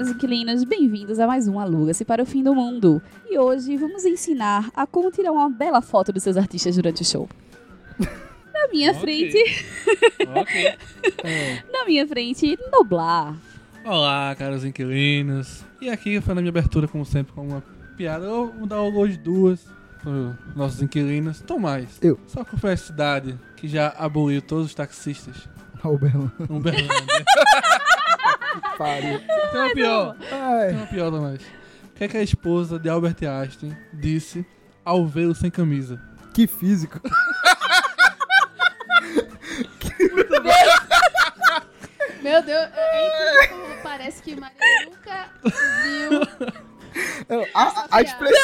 caros inquilinos, bem-vindos a mais um Aluga-se para o Fim do Mundo. E hoje vamos ensinar a como tirar uma bela foto dos seus artistas durante o show. Na minha Ok. frente, Ok. na minha frente, Noblar. Olá, caros inquilinos. E aqui, fazendo a minha abertura, como sempre, com uma piada. Eu vou dar hoje duas para os nossos inquilinos. Tomás. Eu. Só que foi a cidade que já aboliu todos os taxistas. Uberlândia. No Berlândia. Pariu. Tem uma pior. Tem uma pior, Tomás. O que é que a esposa de Albert Einstein disse ao vê-lo sem camisa? que físico. Meu Deus, é incrível, parece que Maria nunca viu. Eu- A, a, a expressão.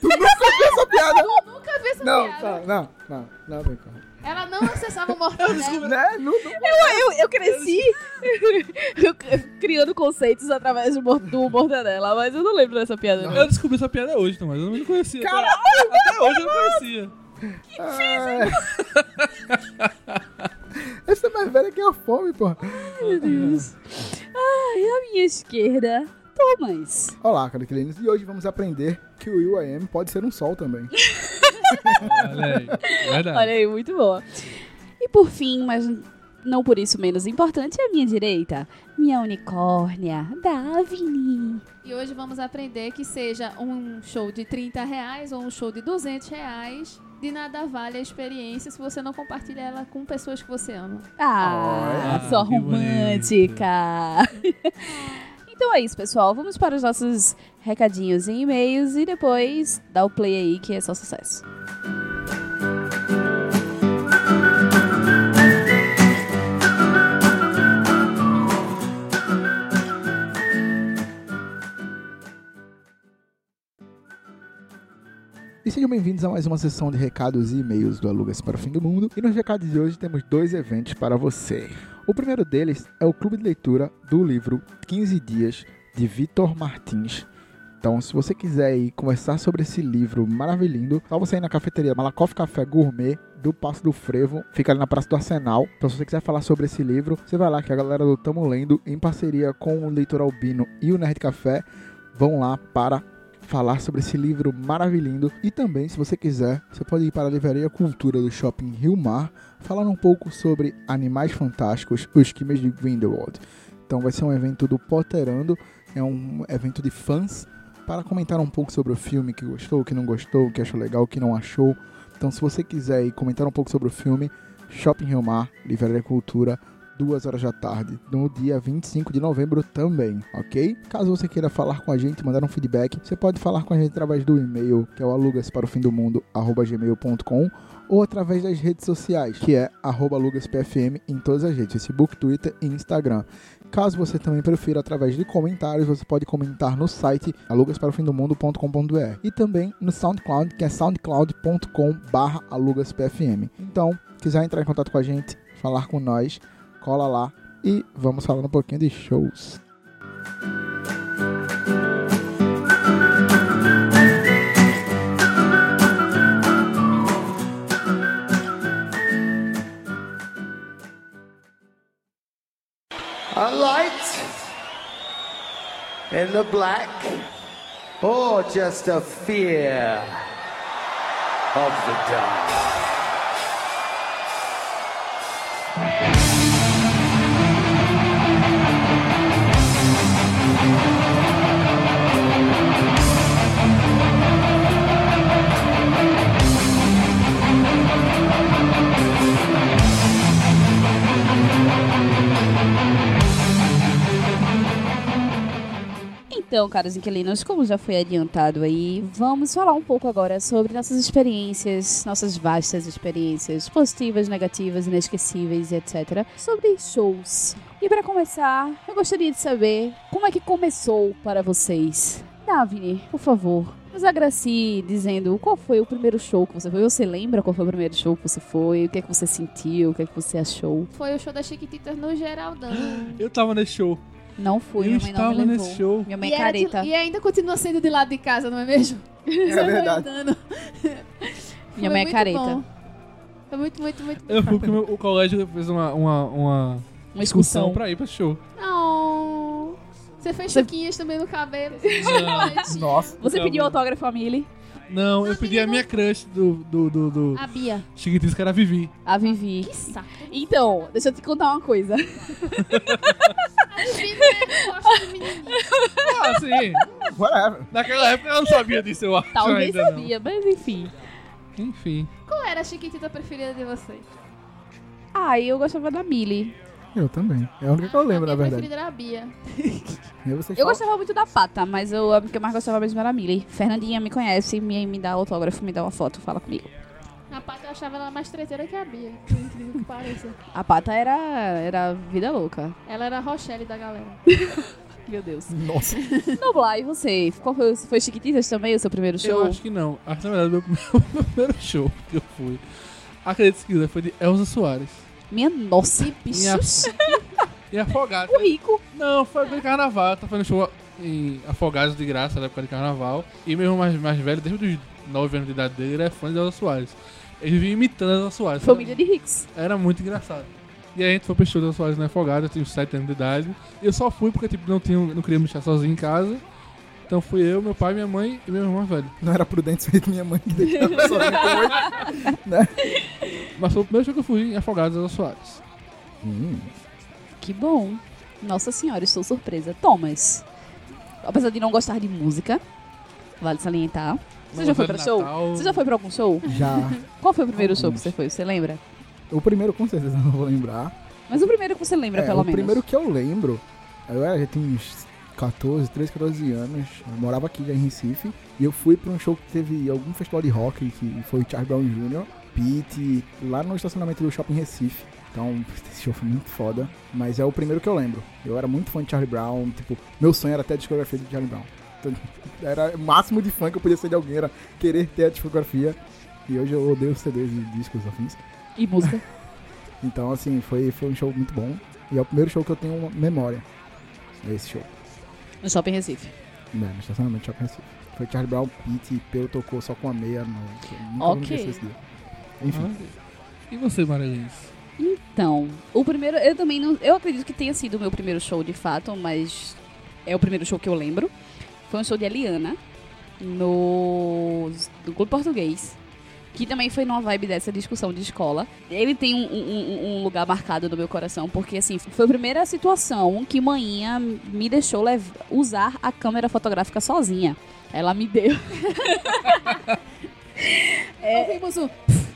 tu nunca viu essa piada? Eu nunca vi essa Não, piada. tá, não, não, não, vem cá. Ela não acessava o mortadelo. Né? Não, não. Eu, eu cresci eu- criando conceitos através do, do mortadela, mas eu não lembro dessa piada. não. Eu descobri essa piada hoje, Tomás. Eu não conhecia. Até hoje eu não conhecia. Ai. Essa é mais velha que a fome, porra. Meu Deus. Ai, à minha esquerda, Thomas. Olá, cara inquilinos. E hoje vamos aprender que o Will.i.am pode ser um sol também. Olha aí. Verdade. Olha aí, muito boa. E por fim, mas não por isso menos importante, à minha direita, minha unicórnia, Davini. E hoje vamos aprender que seja um show de 30 reais ou um show de 200 reais. De nada vale a experiência se você não compartilha ela com pessoas que você ama. Ah, Olha, só romântica. então é isso, pessoal. Vamos para os nossos recadinhos e e-mails e depois dá o play aí que é só sucesso. E sejam bem-vindos a mais uma sessão de recados e e-mails do Alugas para o Fim do Mundo. E nos recados de hoje temos dois eventos para você. O primeiro deles é o clube de leitura do livro 15 Dias, de Vitor Martins. Então, se você quiser ir conversar sobre esse livro maravilhoso, só você ir na cafeteria Malakoff Café Gourmet do Passo do Frevo, fica ali na Praça do Arsenal. Então, se você quiser falar sobre esse livro, você vai lá que a galera do Tamo Lendo, em parceria com o Leitor Albino e o Nerd Café, vão lá para falar sobre esse livro maravilhoso. E também, se você quiser, você pode ir para a Livraria Cultura do Shopping Rio Mar, falar um pouco sobre Animais Fantásticos, os Quimes de Grindelwald. Então vai ser um evento do Potterando, é um evento de fãs para comentar um pouco sobre o filme, que gostou, que não gostou, que achou legal, que não achou. Então se você quiser ir comentar um pouco sobre o filme, Shopping Rio Mar, Livraria Cultura, duas horas da tarde, no dia 25 de novembro também, ok? Caso você queira falar com a gente, mandar um feedback, você pode falar com a gente através do e-mail, que é o alugas gmail.com, ou através das redes sociais, que é arroba alugaspfm em todas as redes, Facebook, Twitter e Instagram. Caso você também prefira através de comentários, você pode comentar no site alugasparofimdomundo.com.br e também no SoundCloud, que é soundcloud.com barra alugaspfm. Então, quiser entrar em contato com a gente, falar com nós, cola lá e vamos falar um pouquinho de shows. A light in the black, or just a fear of the dark. Então, caros inquilinos, como já foi adiantado aí, vamos falar um pouco agora sobre nossas experiências, nossas vastas experiências, positivas, negativas, inesquecíveis e etc. Sobre shows. E para começar, eu gostaria de saber como é que começou para vocês. Davine, por favor, nos agracie dizendo qual foi o primeiro show que você foi. Você lembra qual foi o primeiro show que você foi? O que é que você sentiu? O que é que você achou? Foi o show das Chiquititas no Geraldão. Eu tava nesse show. Não fui, Eu minha mãe não me estava levou. nesse show. Minha mãe e, é era de- careta. e ainda continua sendo de lado de casa, não é mesmo? É verdade. Minha mãe é muito careta. bom. Foi muito, muito, muito Eu fui porque o colégio fez uma, uma, uma Uma excursão pra ir pra show. Não. Você fez Você- chuquinhas também no cabelo. Nossa. Você pediu autógrafo a Millie? Não, eu pedi a minha crush do, do, do, do A Bia. Chiquititas, que era a Vivi. A Vivi. Que saco. Então, deixa eu te contar uma coisa. Ah, sim. Whatever. Naquela época ela não sabia disso, eu acho Talvez ainda sabia, mas enfim. não. Enfim. Qual era a chiquitita preferida de vocês? Ah, eu gostava da Millie. Eu também. É a única que eu lembro, na a minha verdade. preferida era a Bia. Eu falam- gostava muito da Pata, mas eu, a que eu mais gostava mesmo era a Millie. Fernandinha me conhece, me, me dá autógrafo, me dá uma foto, fala comigo. A Pata eu achava ela mais treteira que a Bia. Por incrível que pareça. A Pata era, era vida louca. Ela era a Rochelle da galera. Meu Deus. Nossa. Noblar, e você? Qual foi, foi Chiquititas também, o seu primeiro show? Eu acho que não. Acho que na verdade, meu, meu primeiro show que eu fui, acredito quiser, foi de Elza Soares. Minha nossa, bicho Minha- E Afogados. rico. Não, foi de carnaval. Eu tava fazendo show em Afogados de graça na época de carnaval. E meu irmão mais, mais velho, desde os 9 anos de idade dele, ele é fã de Elza Soares. Ele vinha imitando a Elza Soares. Família de ricos. Era muito engraçado. E aí a gente foi pro show da Soares na Afogada, eu tinha uns 7 anos de idade. E eu só fui porque tipo, não, tinha, não queria me deixar sozinho em casa. Então fui eu, meu pai, minha mãe e meu irmão mais velho. Não era prudente ser minha mãe que deixava sozinha com oito. Mas foi o primeiro show que eu fui em Afogados da Soares. Hum. Que bom. Nossa senhora, estou surpresa. Thomas, apesar de não gostar de música, vale salientar. Você já foi pra show? Natal. Você já foi pra algum show? Já. Qual foi o primeiro show que você foi? Você lembra? O primeiro, com certeza, eu não vou lembrar. Mas o primeiro que você lembra, É, pelo o menos. primeiro que eu lembro, eu era, já tinha uns 14, 13, 14 anos. Eu morava aqui já em Recife. E eu fui pra um show que teve algum festival de rock, que foi o Charles Brown Jr., Pete, lá no estacionamento do Shopping Recife. Então, esse show foi muito foda. Mas é o primeiro que eu lembro. Eu era muito fã de Charlie Brown. Tipo, meu sonho era ter a discografia de Charlie Brown. Era o máximo de fã que eu podia ser de alguém, era querer ter a discografia. E hoje eu odeio CDs e discos afins. E música. Então, assim, foi, foi um show muito bom. E é o primeiro show que eu tenho memória desse show. no Shopping Recife. Né, no estacionamento do Shopping Recife. Foi Charlie Brown, Pete e Peu tocou só com a meia. No, Ok. esse dia. Enfim, E você, Marilins? Então, o primeiro, eu também não. Eu acredito que tenha sido o meu primeiro show de fato, mas é o primeiro show que eu lembro. Foi um show de Eliana no, no Clube Português. Que também foi numa vibe dessa discussão de escola. Ele tem um, um- um lugar marcado no meu coração, porque assim, foi a primeira situação que manhinha me deixou usar a câmera fotográfica sozinha. Ela me deu Ouvimos o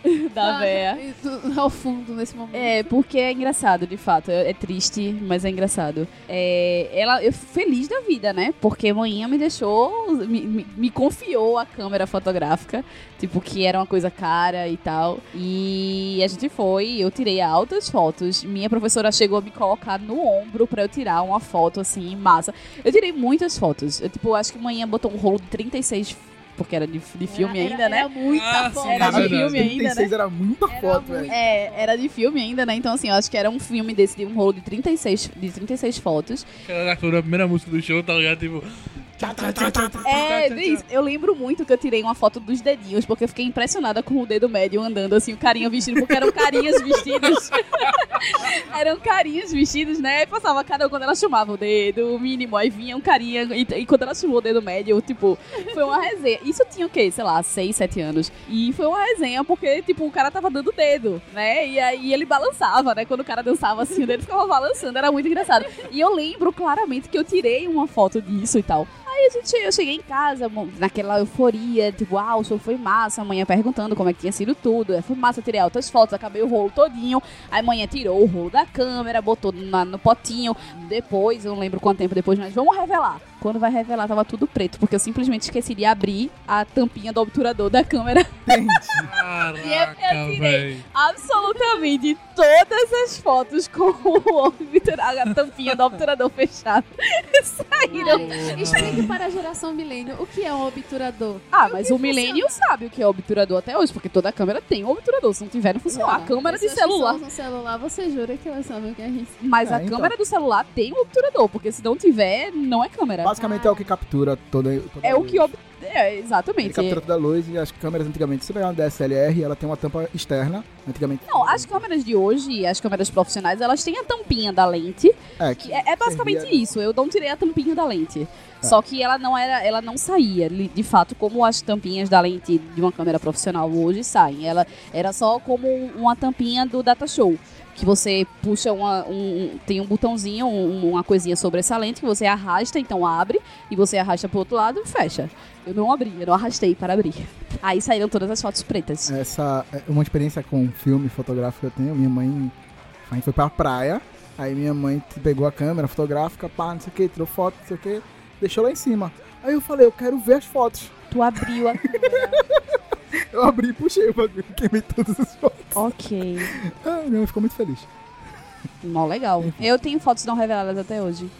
da véia. do- ao fundo nesse momento. É, porque é engraçado, de fato. É, é triste, mas é engraçado. É, ela, eu feliz da vida, né? Porque manhã me deixou, me, me, me confiou a câmera fotográfica, tipo, que era uma coisa cara e tal. E a gente foi, eu tirei altas fotos. Minha professora chegou a me colocar no ombro pra eu tirar uma foto, assim, massa. Eu tirei muitas fotos. Eu, tipo, acho que manhã botou um rolo de 36, porque era de, de filme Era- ainda, né? Era muita Ah, foto. Era de filme ainda, né? 36 era muita foto, velho. É, era de filme ainda, né? Então, assim, eu acho que era um filme desse, de um rolo de 36, de 36 fotos. Aquela foi a primeira música do show, tá ligado? Tipo. É, isso. eu lembro muito que eu tirei uma foto dos dedinhos, porque eu fiquei impressionada com o dedo médio andando, assim, o carinha vestido, porque eram carinhas vestidos. eram carinhas vestidos, né? E passava cada um quando ela chamava o dedo, o mínimo, aí vinha um carinha, e, e quando ela chamou o dedo médio, tipo, foi uma resenha. Isso tinha o quê? Sei lá, 6, 7 anos. E foi uma resenha porque, tipo, o cara tava dando dedo, né? E aí ele balançava, né? Quando o cara dançava assim, o dedo ficava balançando, era muito engraçado. E eu lembro claramente que eu tirei uma foto disso e tal. Aí a gente, eu cheguei em casa, naquela euforia, tipo, ah, o show foi massa, a manhã perguntando como é que tinha sido tudo. É, Foi massa, tirei altas fotos, acabei o rolo todinho. Aí a manhã tirou o rolo da câmera, botou na- no potinho. Depois, eu não lembro quanto tempo depois, mas vamos revelar. Quando vai revelar, tava tudo preto, porque eu simplesmente esqueci de abrir a tampinha do obturador da câmera. Caraca, eu tirei. Absolutamente todas as fotos com o obturador, a tampinha do obturador fechada saíram. Explique para a geração milênio o que é um obturador. Ah, mas o milênio sabe o que é obturador até hoje, porque toda câmera tem um obturador. Se não tiver, não funciona. A câmera de celular. usam celular, você jura que elas sabem o que é isso? Mas É, a então. câmera do celular tem um obturador, porque se não tiver, não é câmera. Basicamente é o que captura toda, toda É o que ob- É, Ele exatamente. captura toda a luz e as câmeras antigamente, se você pegar uma DSLR, ela tem uma tampa externa. Antigamente. Não, as câmeras de hoje, as câmeras profissionais, elas têm a tampinha da lente. É, que é, é basicamente servia- isso. Eu não tirei a tampinha da lente. Só que ela não era, ela não saía, de fato, como as tampinhas da lente de uma câmera profissional hoje saem. Ela era só como uma tampinha do data show. Que você puxa uma, um, tem um botãozinho, um- uma coisinha sobre essa lente que você arrasta, então abre, e você arrasta pro outro lado e fecha. Eu não abri, eu não arrastei para abrir. Aí saíram todas as fotos pretas. Essa é uma experiência com filme fotográfico que eu tenho. Minha mãe, a gente foi pra praia, aí minha mãe pegou a câmera fotográfica, pá, não sei o que, tirou foto, não sei o que, deixou lá em cima. Aí eu falei, eu quero ver as fotos. Tu abriu a Eu abri e puxei o bagulho, queimei todas as fotos. Ok. Ah, minha mãe ficou muito feliz. Mó legal. Eu tenho fotos não reveladas até hoje.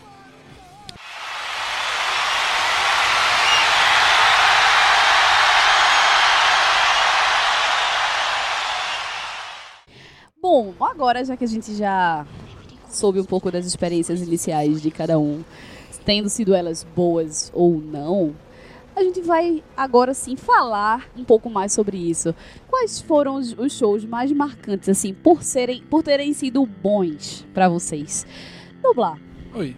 Bom, agora já que a gente já soube um pouco das experiências iniciais de cada um, tendo sido elas boas ou não, a gente vai agora sim falar um pouco mais sobre isso. Quais foram os, os shows mais marcantes assim por serem por terem sido bons pra vocês? Dublar. Oi,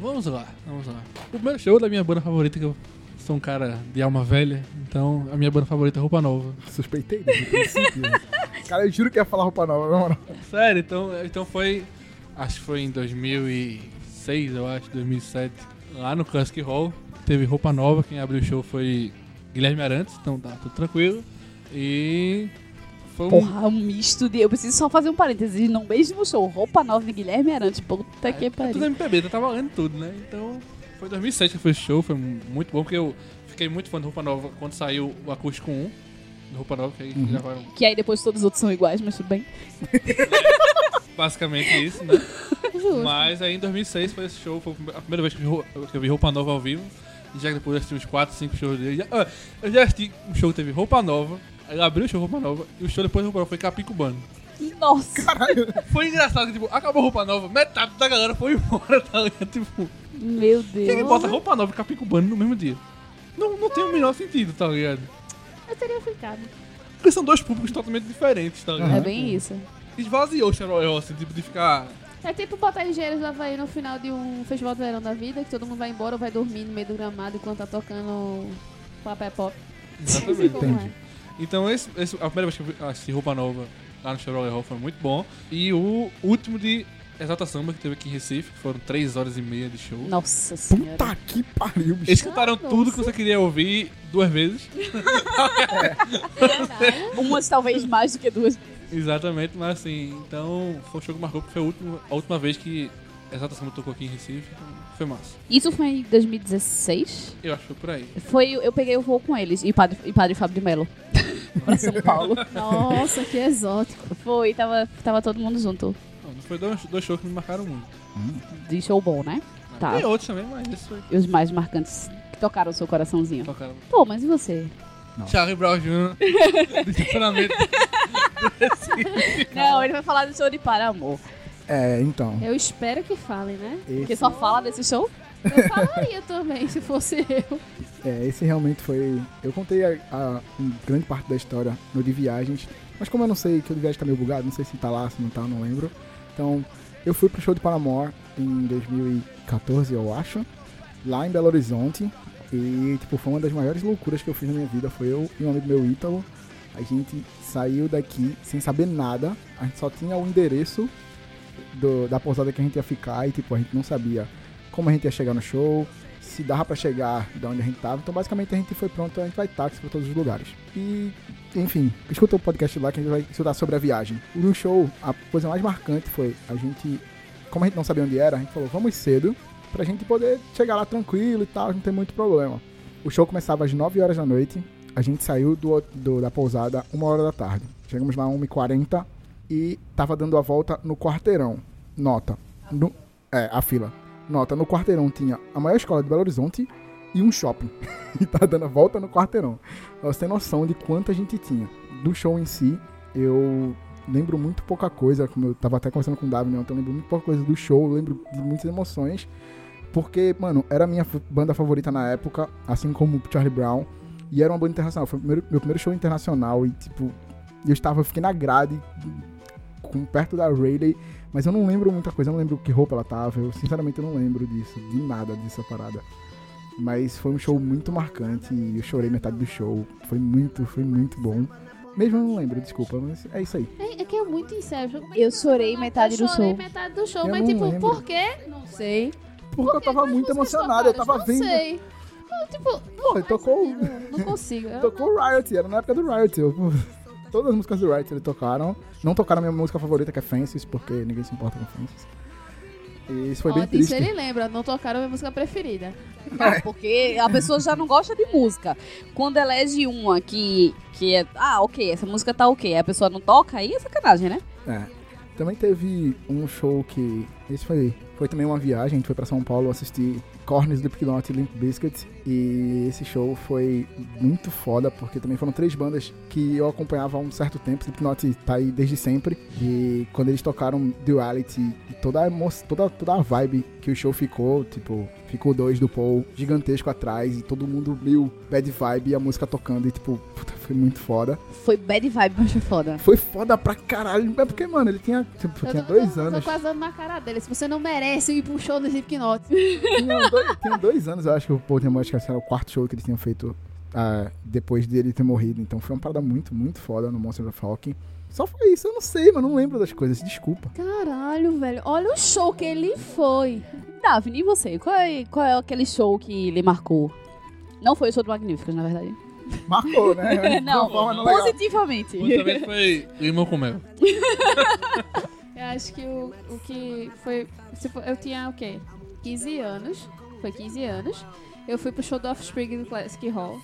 vamos lá, vamos lá. O primeiro show da minha banda favorita, que eu sou um cara de alma velha, então a minha banda favorita é Roupa Nova. Suspeitei desde o princípio. Cara, eu juro que ia falar roupa nova, na moral. Sério, então, então foi. Acho que foi em 2006, eu acho, 2007. Lá no Classic Hall. Teve roupa nova. Quem abriu o show foi Guilherme Arantes, então tá tudo tranquilo. E. Foi um. Porra, um misto de. Eu preciso só fazer um parênteses. No mesmo show, roupa nova de Guilherme Arantes. Puta que É tudo pariu. MPB, tá valendo tudo, né? Então. Foi 2007 que foi esse show, foi muito bom, porque eu fiquei muito fã de Roupa Nova quando saiu o Acústico 1 do Roupa Nova, que aí Uhum. gravaram Que aí depois todos os outros são iguais, mas tudo bem. basicamente isso, né? Justo. Mas aí em 2006 foi esse show, foi a primeira vez eu que eu vi Roupa Nova ao vivo. E já que depois eu assisti uns 4, 5 shows dele. já- ah, eu já assisti um show que teve Roupa Nova, aí abriu o show Roupa Nova, e o show depois Roupa Nova foi Capicubano. Nossa! Foi engraçado que, tipo, acabou Roupa Nova, metade da galera foi embora, tá ligado? Tipo, Meu quem que Deus. bota Roupa Nova e Capicubano no mesmo dia? Não, não tem o menor sentido, tá ligado? Eu teria ficado. Porque são dois públicos totalmente diferentes, tá ligado? É bem isso. Esvaziou o Xaroel, assim, tipo, de ficar... É tipo botar engenheiros do Havaí no final de um festival de verão da vida, que todo mundo vai embora ou vai dormir no meio do gramado enquanto tá tocando papel pop. Exatamente. Como Entendi. é. Então, esse, esse- a primeira vez que eu vi- assisti Roupa Nova lá no Chevrolet Hall foi muito bom. E o último de Exalta Samba, que teve aqui em Recife, que foram 3 horas e meia de show. Nossa senhora. Puta que pariu, bicho. Eles cantaram Nossa. tudo que você queria ouvir duas vezes. Verdade. Umas talvez mais do que duas. Exatamente, mas assim, então foi um show que marcou, porque foi a última, a última vez que Exalta Samba tocou aqui em Recife. Então foi massa. Isso foi em 2016. Eu acho que foi por aí. Foi, eu peguei o voo com eles e Padre, e padre Fábio de Mello. pra São Paulo. Nossa, que exótico. Foi, tava, tava todo mundo junto. Não, foi dois, dois shows que me marcaram muito. De show bom, né? Tá. Tem outros também, mas esse foi. E os mais marcantes que tocaram o seu coraçãozinho. Tocaram. Pô, mas e você? Charlie Brown Jr. Não, ele vai falar do show de Paramor. É, então. Eu espero que falem, né? Porque Esse, só fala desse show? Eu falaria também, se fosse eu. é, esse realmente foi. Eu contei a, a- grande parte da história no de viagens. Mas como eu não sei que o de viagem tá meio bugado, não sei se tá lá, se não tá, não lembro. Então, eu fui pro show de Paramore em 2014, eu acho. Lá em Belo Horizonte. E, tipo, foi uma das maiores loucuras que eu fiz na minha vida. Foi eu e um amigo meu, Ítalo. A gente saiu daqui sem saber nada. A gente só tinha o endereço do- da pousada que a gente ia ficar. E, tipo, a gente não sabia como a gente ia chegar no show, se dava pra chegar de onde a gente tava. Então, basicamente, a gente foi pronto, a gente vai táxi pra todos os lugares. E, enfim, escuta o podcast lá que a gente vai estudar sobre a viagem. No show, a coisa mais marcante foi a gente, como a gente não sabia onde era, a gente falou, vamos cedo, pra gente poder chegar lá tranquilo e tal, não tem muito problema. O show começava às 9 horas da noite, a gente saiu do, do- da pousada uma hora da tarde. Chegamos lá às 1h40 e tava dando a volta no quarteirão. Nota. No, é, a fila. Nota, no quarteirão tinha a maior escola de Belo Horizonte e um shopping. e tá dando a volta no quarteirão. Você ter noção de quanta gente tinha. Do show em si, eu lembro muito pouca coisa, como eu tava até conversando com o Davi, né? Então eu lembro muito pouca coisa do show, lembro de muitas emoções. Porque, mano, era a minha banda favorita na época, assim como Charlie Brown. E era uma banda internacional. Foi o primeiro- meu primeiro show internacional. E, tipo, eu estava, eu fiquei na grade, com, perto da Rayleigh. Mas eu não lembro muita coisa. Eu não lembro que roupa ela tava. Eu, sinceramente, eu não lembro disso. De nada dessa parada. Mas foi um show muito marcante. E eu chorei metade do show. Foi muito, foi muito bom. Mesmo eu não lembro, desculpa. Mas é isso aí. É, é que é muito Inception. Eu chorei metade eu do chorei show. metade do show, Eu mas não tipo, lembro. por quê? Não sei. Porque eu tava muito músicas emocionado. Eu tava não vendo. sei. Tipo, Pô, tocou. não, não consigo. Tocou o Riot, era na época do Riot. Eu- todas as músicas do Riot ele tocaram. Não tocaram a minha música favorita, que é Fences, porque ninguém se importa com Fences. E isso foi Ó, bem triste. ele lembra, não tocaram a minha música preferida. Ah, porque a pessoa já não gosta de música. Quando elege uma que, que é. Ah, ok, essa música tá ok. A pessoa não toca, aí é sacanagem, né? É. Também teve um show que. Esse foi, foi também uma viagem. A gente foi pra São Paulo assistir Korn, Slipknot e Limp Bizkit. E esse show foi muito foda, porque também foram três bandas que eu acompanhava há um certo tempo. Slipknot tá aí desde sempre. E quando eles tocaram Duality toda a, emo toda, toda a vibe que o show ficou, tipo, ficou dois do Paul gigantesco atrás e todo mundo meio bad vibe e a música tocando. E tipo, puta, foi muito foda. Foi bad vibe, mas foi foda. Foi foda pra caralho. É porque, mano, ele tinha, tipo, Eu tinha tô- dois anos. Tô quase dando na cara dele. Se você não merece ir pro show do Slipknot. Tinha dois, tinha dois anos, eu acho que o Paul acho que era o quarto show que eles tinham feito ah, depois dele ter morrido. Então foi uma parada muito, muito foda no Monster of Rock. Só foi isso, eu não sei, mas não lembro das coisas, desculpa. Caralho, velho. Olha o show que ele foi. Daphne, e você? Qual é, qual é aquele show que lhe marcou? Não foi o show do Magníficos, na verdade. Marcou, né? Não, não positivamente. Vez foi Limão com Mel. Eu acho que o, o que foi. tipo, eu tinha o quê? 15 anos. Foi 15 anos. Eu fui pro show do Offspring do Classic Hall.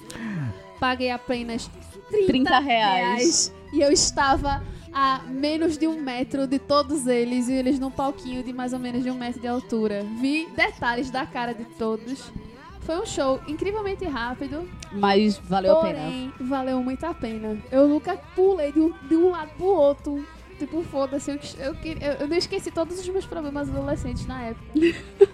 Paguei apenas 30, 30 reais. E eu estava a menos de um metro de todos eles. E eles num palquinho de mais ou menos de um metro de altura. Vi detalhes da cara de todos. Foi um show incrivelmente rápido. Mas valeu a pena. Porém, valeu muito a pena. Eu nunca pulei de um, de um lado pro outro. Tipo, foda-se, eu, eu, eu, eu não esqueci todos os meus problemas adolescentes na época.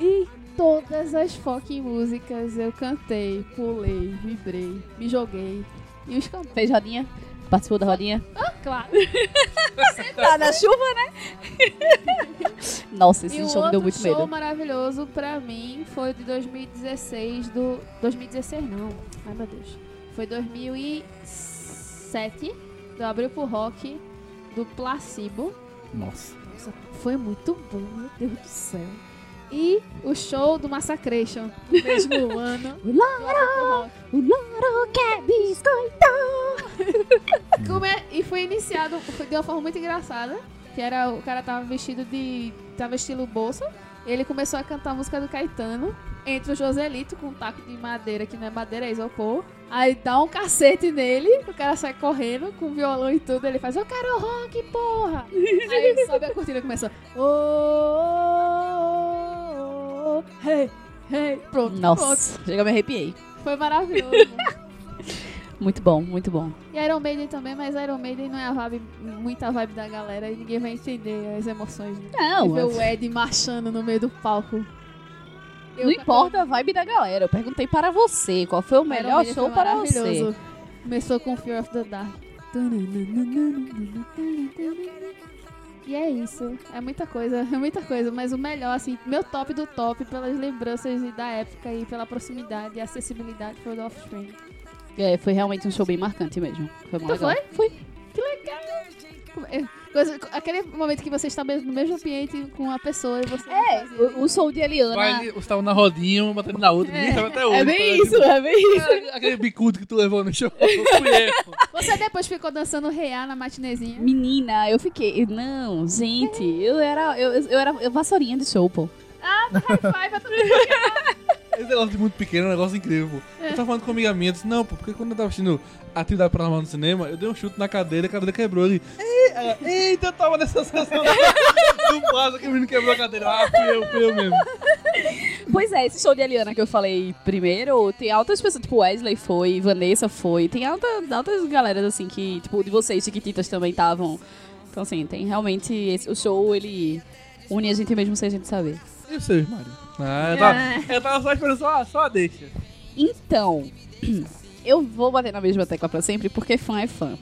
e todas as fucking músicas eu cantei, pulei, vibrei, me joguei. E os cantores, Fez rodinha? Participou da rodinha? Claro. Tá na chuva, né? Nossa, esse E o show me deu outro muito show medo. maravilhoso pra mim foi o de 2016 do... 2016 não. Ai, meu Deus. Foi 2007 do Abril pro Rock do Placebo. Nossa. Nossa, foi muito bom, meu Deus do céu. E o show do Massacration no mesmo ano. O Rock. O Loro quer biscoito. É- e foi iniciado foi de uma forma muito engraçada. Que era o cara tava vestido de. tava estilo bolsa. Ele começou a cantar a música do Caetano. Entra o Joselito com um taco de madeira, que não é madeira, é isopor. Aí dá um cacete nele, o cara sai correndo com violão e tudo. Ele faz, eu quero rock, porra! Aí sobe a cortina e começa. Oh, oh, hey, hey. Pronto, Nossa, chega me arrepiei. pronto. Foi maravilhoso. Muito bom, muito bom. E Iron Maiden também, mas Iron Maiden não é a vibe, muita vibe da galera e ninguém vai entender as emoções. né? Não, E ver mas o Ed marchando no meio do palco. Eu não importa a vibe da galera. Eu perguntei para você qual foi o melhor show para você. Começou com Fear of the Dark. E é isso. É muita coisa, é muita coisa. Mas o melhor, assim, meu top do top, pelas lembranças da época e pela proximidade e acessibilidade, foi o do Offspring. É, foi realmente um show bem marcante mesmo. Foi muito Tu legal. Foi? Que legal! É, coisa- aquele momento que você está mesmo no mesmo ambiente com a pessoa e você. É, o, o show de Eliana. Vai, você tava na rodinha, uma batendo na outra, ninguém sabe até hoje. É bem Parece- isso, é bem isso. Aquele- Aquele bicudo que tu levou no show. Eu. Você depois ficou dançando reá na matinezinha. Menina, eu fiquei. Não, gente, eu era. Eu, eu era eu vassourinha de show, pô. High five mundo. Esse negócio de muito pequeno é um negócio incrível, pô. Eu tava falando com uma amiga minha, disse, não, pô, porque quando eu tava assistindo Atividade Paranormal no cinema, eu dei um chute na cadeira, a cadeira quebrou ali. Ela, Eita, eu tava nessa sensação do vaso que o menino quebrou a cadeira. Ah, fui eu, fui eu mesmo. Pois é, esse show de Eliana que eu falei primeiro, tem altas pessoas, tipo Wesley foi, Vanessa foi, tem alta, altas galeras assim que, tipo, de vocês, Chiquititas também estavam. Então, assim, tem realmente. Esse, o show, ele une a gente mesmo sem a gente saber. E seu, Mário? Ah, eu tava, eu tava só esperando só, só a deixa. Então, eu vou bater na mesma tecla pra sempre porque fã é fã.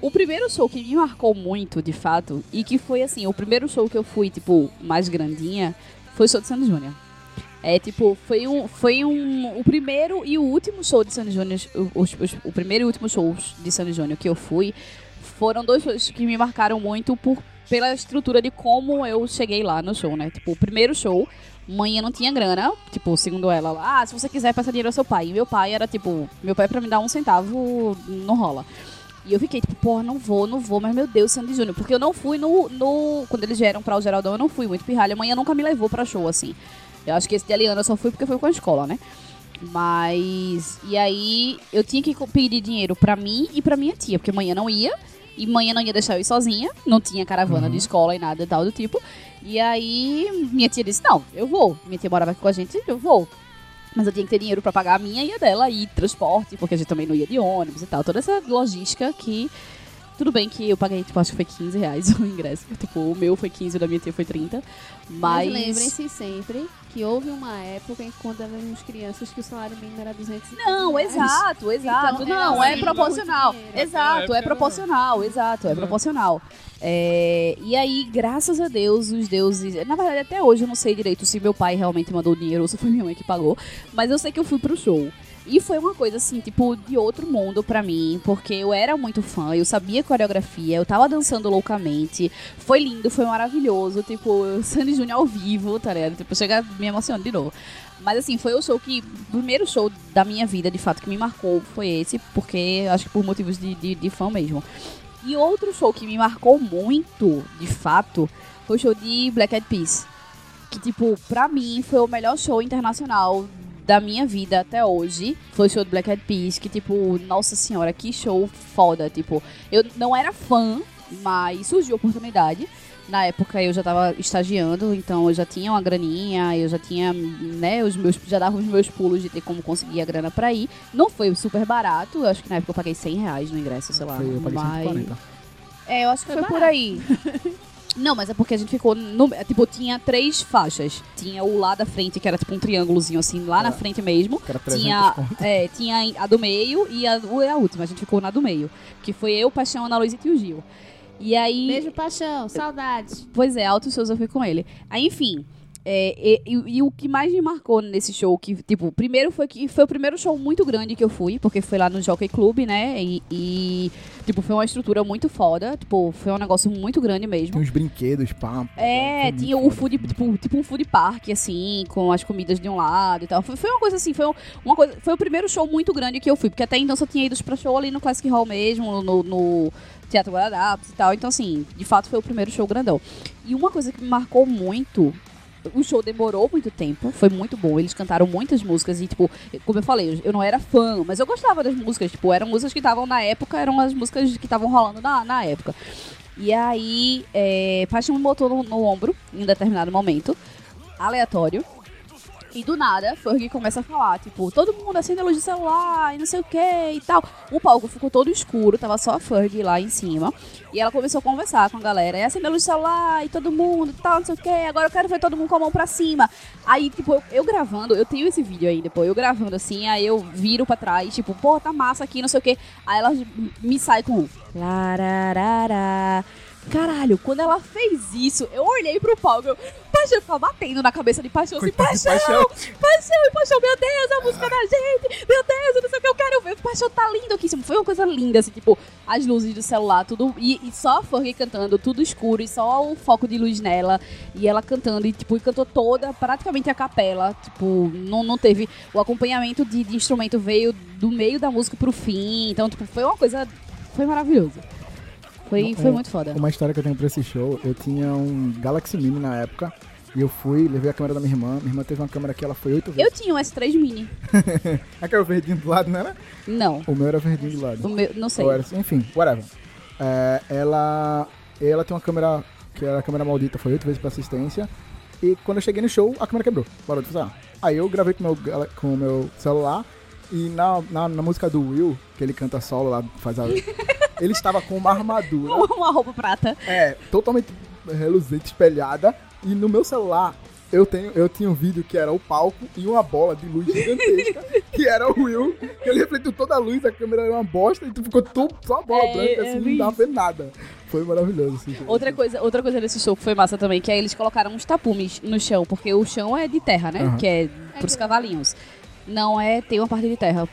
O primeiro show que me marcou muito, de fato, e que foi assim, o primeiro show que eu fui, tipo, mais grandinha, foi o show de Sandy Júnior. É, tipo, foi um, foi um, o primeiro e o último show de Sandy Júnior, os, os- o primeiro e último show de Sandy Júnior que eu fui, foram dois shows que me marcaram muito por, pela estrutura de como eu cheguei lá no show, né? Tipo, o primeiro show, mãe não tinha grana, tipo, segundo ela, ah, se você quiser passar dinheiro ao seu pai. E meu pai era, tipo, meu pai pra me dar um centavo não rola. E eu fiquei tipo, porra, não vou, não vou, mas meu Deus, Sandy Júnior. Porque eu não fui no, no. Quando eles vieram pra o Geraldão, eu não fui muito pirralha. A mãe nunca me levou pra show, assim. Eu acho que esse de Aliana eu só fui porque foi com a escola, né? Mas. E aí eu tinha que pedir dinheiro pra mim e pra minha tia, porque manhã não ia. E manhã não ia deixar eu ir sozinha. Não tinha caravana de escola e nada e tal do tipo. E aí minha tia disse: Não, eu vou. Minha tia morava aqui com a gente, eu vou. Mas eu tinha que ter dinheiro pra pagar a minha e a dela e transporte, porque a gente também não ia de ônibus e tal. Toda essa logística que. Tudo bem que eu paguei, tipo, acho que foi 15 reais o ingresso. Tipo, o meu foi 15, o da minha tia foi 30. Mas Mas. lembrem-se sempre que houve uma época em que quando éramos crianças que o salário mínimo era 200 Não, exato, exato. Então, não, é assim, proporcional. Exato, é proporcional, exato, é proporcional. É, e aí, graças a Deus, os deuses. Na verdade, até hoje eu não sei direito se meu pai realmente mandou dinheiro ou se foi minha mãe que pagou. Mas eu sei que eu fui pro show. E foi uma coisa assim, tipo, de outro mundo pra mim, porque eu era muito fã, eu sabia coreografia, eu tava dançando loucamente. Foi lindo, foi maravilhoso, tipo, Sandy Júnior ao vivo, tá ligado? Tipo, chega me emocionando de novo. Mas assim, foi o show que. O primeiro show da minha vida, de fato, que me marcou foi esse, porque acho que por motivos de, de, de fã mesmo. E outro show que me marcou muito, de fato, foi o show de Black Eyed Peas. Que, tipo, pra mim foi o melhor show internacional da minha vida até hoje. Foi o show do Black Eyed Peas, que, tipo, nossa senhora, que show foda. Tipo, eu não era fã, mas surgiu a oportunidade. Na época eu já tava estagiando, então eu já tinha uma graninha, eu já tinha, né, os meus, já dava os meus pulos de ter como conseguir a grana pra ir. Não foi super barato, eu acho que na época eu paguei 100 reais no ingresso, sei lá. Foi, eu paguei mas... 140. É, eu acho que Foi foi, por aí. Não, mas é porque a gente ficou no. é, Tipo, tinha três faixas. Tinha o lá da frente, que era tipo um triângulozinho assim, lá na frente mesmo. Que era 300 Tinha, é, tinha a do meio e a, o- a última. A gente ficou na do meio. Que foi eu, Paixão, Ana Luiz e Tio Gil. E aí. Beijo, paixão, saudades. Pois é, altos shows eu fui com ele. Aí, enfim. É, e, e- e o que mais me marcou nesse show, que, tipo, primeiro foi que foi o primeiro show muito grande que eu fui, porque foi lá no Jockey Club, né? E, e, tipo, foi uma estrutura muito foda. Tipo, foi um negócio muito grande mesmo. Tinha uns brinquedos, pá. É, muito tinha o food, tipo, tipo um food park, assim, com as comidas de um lado e tal. Foi, foi uma coisa assim, foi um- uma coisa. Foi o primeiro show muito grande que eu fui, porque até então só tinha ido pra show ali no Classic Hall mesmo, no, no Teatro Guararapes e tal. Então, assim, de fato foi o primeiro show grandão. E uma coisa que me marcou muito. O show demorou muito tempo, foi muito bom. Eles cantaram muitas músicas e, tipo, como eu falei, eu não era fã, mas eu gostava das músicas. Tipo, eram músicas que estavam na época, eram as músicas que estavam rolando na, na época. E aí, é, Paixão me botou no, no ombro em um determinado momento, aleatório. E do nada, Ferg começa a falar, tipo, todo mundo acende a luz do celular e não sei o que e tal. O palco ficou todo escuro, tava só a Ferg lá em cima. E ela começou a conversar com a galera. E acende a luz do celular e todo mundo e tal, não sei o que. Agora eu quero ver todo mundo com a mão pra cima. Aí, tipo, eu, eu gravando, eu tenho esse vídeo aí depois, eu gravando assim, aí eu viro pra trás, tipo, pô, tá massa aqui, não sei o que. Aí ela me sai com um. Caralho, quando ela fez isso, eu olhei pro palco, eu, Paixão ficava batendo na cabeça de Paixão, assim, Paixão, Paixão. Paixão, Paixão, meu Deus, a música da gente, meu Deus, eu não sei o que eu quero ver, Paixão tá lindo aqui, foi uma coisa linda, assim, tipo, as luzes do celular, tudo, e, e só a Fergie cantando, tudo escuro, e só o foco de luz nela, e ela cantando, e tipo, e cantou toda, praticamente a capela, tipo, não, não teve, o acompanhamento de, de instrumento veio do meio da música pro fim, então, tipo, foi uma coisa, foi maravilhoso. Foi, foi É, muito foda. Uma história que eu tenho pra esse show, eu tinha um Galaxy Mini na época. E eu fui, levei a câmera da minha irmã. Minha irmã teve uma câmera que ela foi oito Eu vezes. tinha um S3 Mini. Aquele verdinho do lado, não era? Não. O meu era verdinho do lado. O meu, não sei. Era assim, enfim, whatever. É, ela, ela tem uma câmera, que era a câmera maldita, foi oito vezes pra assistência. E quando eu cheguei no show, a câmera quebrou. Parou de funcionar. Aí eu gravei com o meu, o meu celular. E na, na, na música do Will, que ele canta solo lá, faz a. ele estava com uma armadura. Uma roupa prata. É, totalmente reluzente, espelhada. E no meu celular Eu, tenho, eu tinha um vídeo que era o palco e uma bola de luz gigantesca, que era o Will, que ele refletiu toda a luz, a câmera era uma bosta e tu ficou tu, só a bola É, branca, é assim, não dava pra ver nada. Foi maravilhoso, assim. Outra coisa, outra coisa desse show que foi massa também, que aí eles colocaram uns tapumes no chão, porque o chão é de terra, né? Aham. Que é pros cavalinhos. Não é, tem uma parte de terra.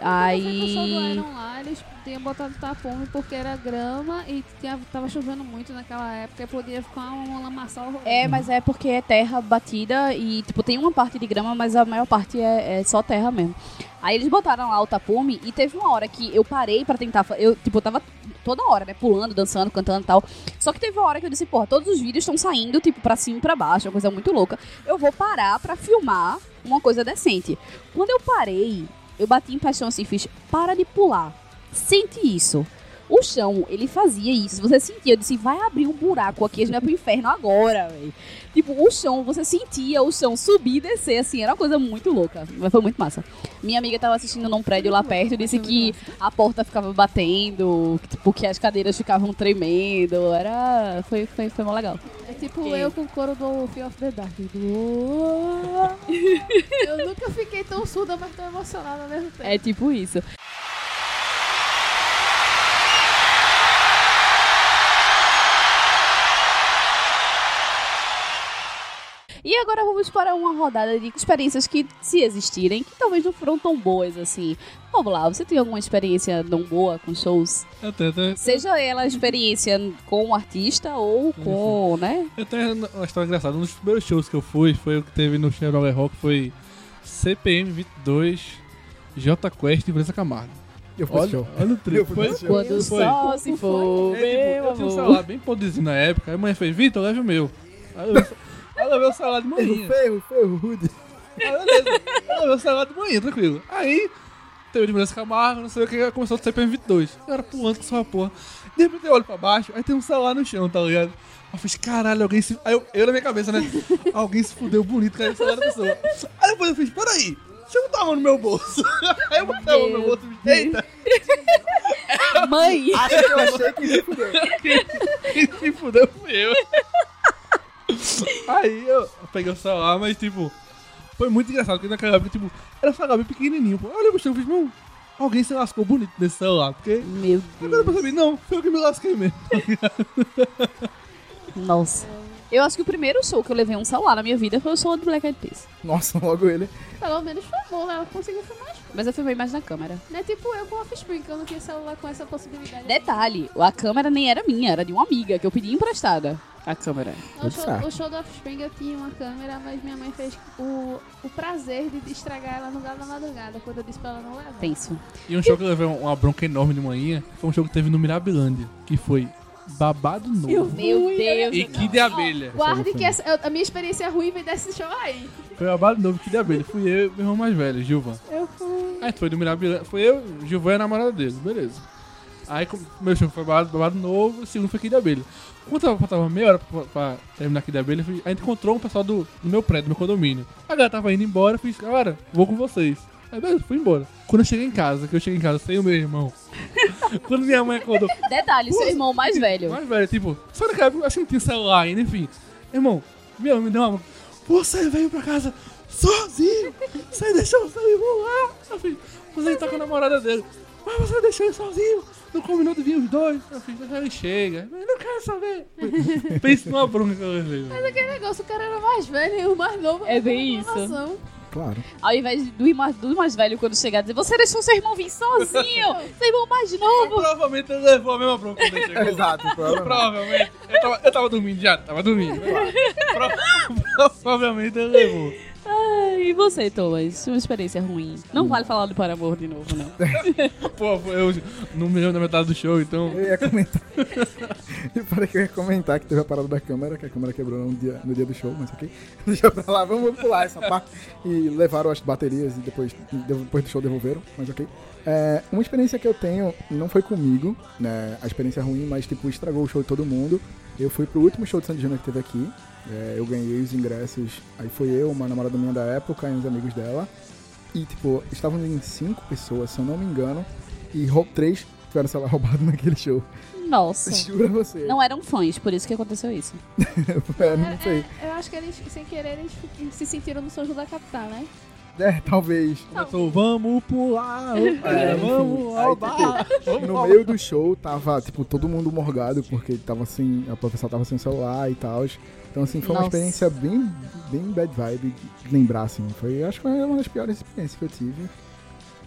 Aí. Lá, eles tinham botado tapume porque era grama e tinha, tava chovendo muito naquela época e podia ficar um lamaçal. É, mas é porque é terra batida e, tipo, tem uma parte de grama, mas a maior parte é, é só terra mesmo. Aí eles botaram lá o tapume e teve uma hora que eu parei pra tentar. Eu, tipo, eu tava toda hora, né? Pulando, dançando, cantando e tal. Só que teve uma hora que eu disse, porra, todos os vídeos estão saindo, tipo, pra cima e pra baixo, uma coisa muito louca. Eu vou parar pra filmar uma coisa decente. Quando eu parei, eu bati em paixão assim, fiz, para de pular. Sente isso. O chão, ele fazia isso. Você sentia, eu disse, vai abrir um buraco aqui, a gente vai pro inferno agora, velho. Tipo, o chão, você sentia o chão subir e descer, assim, era uma coisa muito louca. Mas foi muito massa. Minha amiga tava assistindo num prédio lá perto e disse que a porta ficava batendo, tipo, que as cadeiras ficavam tremendo. Era. Foi, foi, foi mó legal. É tipo eu com o coro do Fear of the Dark. eu nunca fiquei tão surda, mas tão emocionada ao mesmo tempo. É tipo isso. E agora vamos para uma rodada de experiências que, se existirem, que talvez não foram tão boas assim. Vamos lá, você tem alguma experiência não boa com shows? Eu tenho, eu tenho, Seja ela experiência com o artista ou com, né? eu tenho uma história engraçada. Um dos primeiros shows que eu fui foi o que teve no Chevrolet Rock, foi CPM 22 J Quest e Vanessa Camargo. Eu fui Olha, show. olha o fui Foi. Quando o Foi. sol se for, É, tipo, eu tinha um celular bem podrezinho na época, aí a mãe fez, Vitor, leve o meu. Aí eu, aí eu levei o celular de manhã. ferro, ferro, rude. Aí beleza, eu levei o celular de manhã, tranquilo. Aí, teve de Vanessa Camargo, não sei o que, começou o CPM 22. Eu era pulando com essa porra. De repente eu olho pra baixo, aí tem um celular no chão, tá ligado? Eu fiz, caralho, alguém se... Aí eu, eu na minha cabeça, né? Alguém se fudeu bonito, caiu o celular da pessoa. Aí depois eu fiz, peraí, deixa eu botar a mão no meu bolso. Aí eu botei a mão no meu bolso e eita, Mãe! Acho que eu achei que me fudeu. quem se fudeu fui eu. Aí eu peguei o celular, mas tipo, foi muito engraçado, porque naquela época, tipo, era um celular bem pequenininho, pô. Eu olhei pro chão e fiz, meu, alguém se lascou bonito nesse celular, porque... Meu Agora eu Deus. percebi, não, foi eu que me lasquei mesmo. Nossa. Eu acho que o primeiro show que eu levei um celular na minha vida foi o show do Black Eyed Peas. Nossa, logo ele. Pelo menos foi bom, né? Ela conseguiu filmar as Mas eu filmei mais na câmera. Não é tipo eu com o Offspring, que eu não tinha celular com essa possibilidade. Detalhe, a câmera nem era minha, era de uma amiga que eu pedi emprestada. A câmera. Show, o show do Offspring eu tinha uma câmera, mas minha mãe fez o, o prazer de estragar ela no galo da madrugada, quando eu disse pra ela não levar. Tenso. E um show que eu levei uma bronca enorme de manhã, foi um show que teve no Mirabilândia, que foi Babado Novo Meu Deus. e Kid de Abelha. Guarde que essa- a minha experiência ruim vem desse show aí. Foi Babado Novo e Kid de Abelha. Fui eu e meu irmão mais velho, Gilvan. Eu fui. Aí foi do Mirabilândia, foi eu, Gilvan e a namorada dele, beleza. Aí meu show foi babado, babado novo, o segundo foi Kid de Abelha. Quando tava, faltava meia hora pra, pra terminar Kid de Abelha, eu fui- a gente encontrou um pessoal do, do meu prédio, do meu condomínio. A galera tava indo embora, eu fiz, galera, vou com vocês. Aí beleza, fui embora. Quando eu cheguei em casa, que eu cheguei em casa sem o meu irmão, quando minha mãe acordou, Detalhe, seu irmão mais velho. mais velho, tipo, só naquela época, acho que não tinha celular ainda, enfim. Irmão, minha mãe me deu uma. Você veio pra casa sozinho? Você deixou o seu irmão lá? Eu fiz, você tá com a namorada dele. Mas você deixou ele sozinho? Não combinou de vir os dois? Eu fiz, ele chega. Eu não quero saber. Pense numa bronca que eu levei. Mas aquele negócio, o cara era mais velho e o mais novo. É bem isso. Claro. Ao invés do, irmão- do mais velho, quando chegar, dizer: Você deixou seu irmão vir sozinho! seu irmão mais novo! Provavelmente ele levou a mesma bronca quando ele chegou. Exato, provavelmente. Provavelmente. Eu tava, eu tava dormindo já, tava dormindo. Pro- Provavelmente ele levou. Ai, e você, Thomas? Uma experiência ruim. Não vale falar do Paramor de novo, não. Pô, eu não me lembro da metade do show, então. Eu ia comentar. eu falei que eu ia comentar que teve a parada da câmera, que a câmera quebrou no dia, no dia do show, mas ok. Deixa pra lá, vamos pular essa parte. E levaram as baterias e depois, depois do show devolveram, mas ok. É, uma experiência que eu tenho, não foi comigo, né? A experiência ruim, mas tipo, estragou o show de todo mundo. Eu fui pro último show de Sandy Júnior que teve aqui. É, eu ganhei os ingressos. Aí foi eu, uma namorada minha da época e uns amigos dela. E, tipo, estavam em cinco pessoas, se eu não me engano. E três tiveram celular roubado naquele show. Nossa. Juro a você. Não eram fãs, por isso que aconteceu isso. É, não sei. É, eu acho que eles, sem querer, eles se sentiram no São João da capital, né? É, talvez. Começou, vamos pular, É, vamos aí, roubar. vamos No roubar. meio do show tava, tipo, todo mundo morgado, porque tava sem. A professora tava sem celular e tal. Então, assim, foi uma Nossa. experiência bem, bem bad vibe de lembrar, assim. Foi, acho que foi uma das piores experiências que eu tive.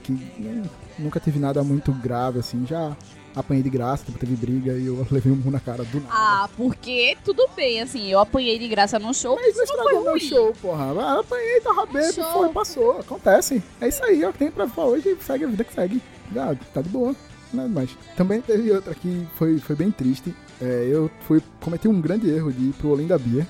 Que né, nunca tive nada muito grave, assim. Já apanhei de graça, tipo, teve briga e eu levei um murro na cara do nada. Ah, porque tudo bem, assim, eu apanhei de graça num show, Mas não isso não foi meu ruim. show, porra. Ah, apanhei, tava bêbado, foi, passou. Acontece. É isso aí, o que tem pra falar hoje. Segue a vida que segue. Já, tá de boa. Nada mais. Também teve outra que foi, foi bem triste. É, eu fui, cometi um grande erro de ir pro Olinda Beer.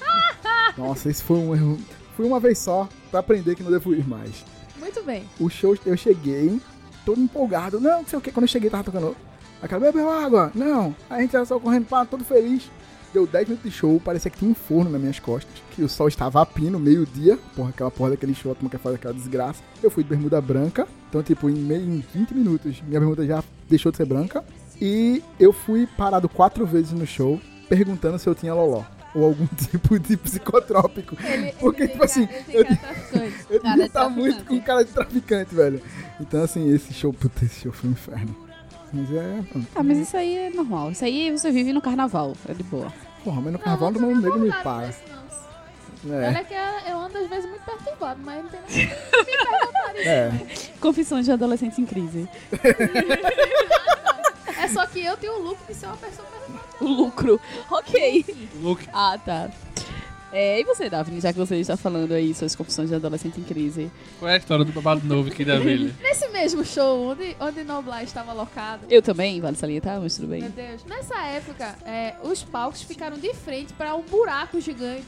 Nossa, esse foi um erro. Fui uma vez só pra aprender que não devo ir mais. Muito bem. O show, eu cheguei, todo empolgado. Não, não sei o que. Quando eu cheguei, tava tocando. Aquela, bebeu água. Não. A gente já saiu correndo, pá, todo feliz. Deu 10 minutos de show, parecia que tinha um forno nas minhas costas. Que o sol estava a pino, meio-dia. Porra, aquela porra daquele show, turma quer fazer aquela desgraça. Eu fui de bermuda branca. Então, tipo, em, meio, em 20 minutos, minha bermuda já deixou de ser branca. E eu fui parado quatro vezes no show, perguntando se eu tinha loló. Ou algum tipo de psicotrópico. Ele, Porque, ele tipo assim, cara- eu-. Eu devia traficante. muito com cara de traficante, velho. Então, assim, esse show, puta, esse show foi um inferno. Mas é. Ah, mas isso aí é normal. Isso aí você vive no carnaval, é de boa. Porra, mas no Não, carnaval não nego me para. não. É, Olha que eu ando às vezes muito perturbado, mas não tem nada que me é. Confissões de adolescentes em crise. É só que eu tenho o look de ser uma pessoa lucro. Ok. Luke, Ah, tá. É, e você, Daphne, já que você está falando aí suas confissões de adolescente em crise? qual é a história do babado novo aqui da abelha? Nesse mesmo show onde, onde Noblar estava alocado, Eu também, vale salientar, mas tudo bem. meu Deus, nessa época, é, os palcos ficaram de frente para um buraco gigante.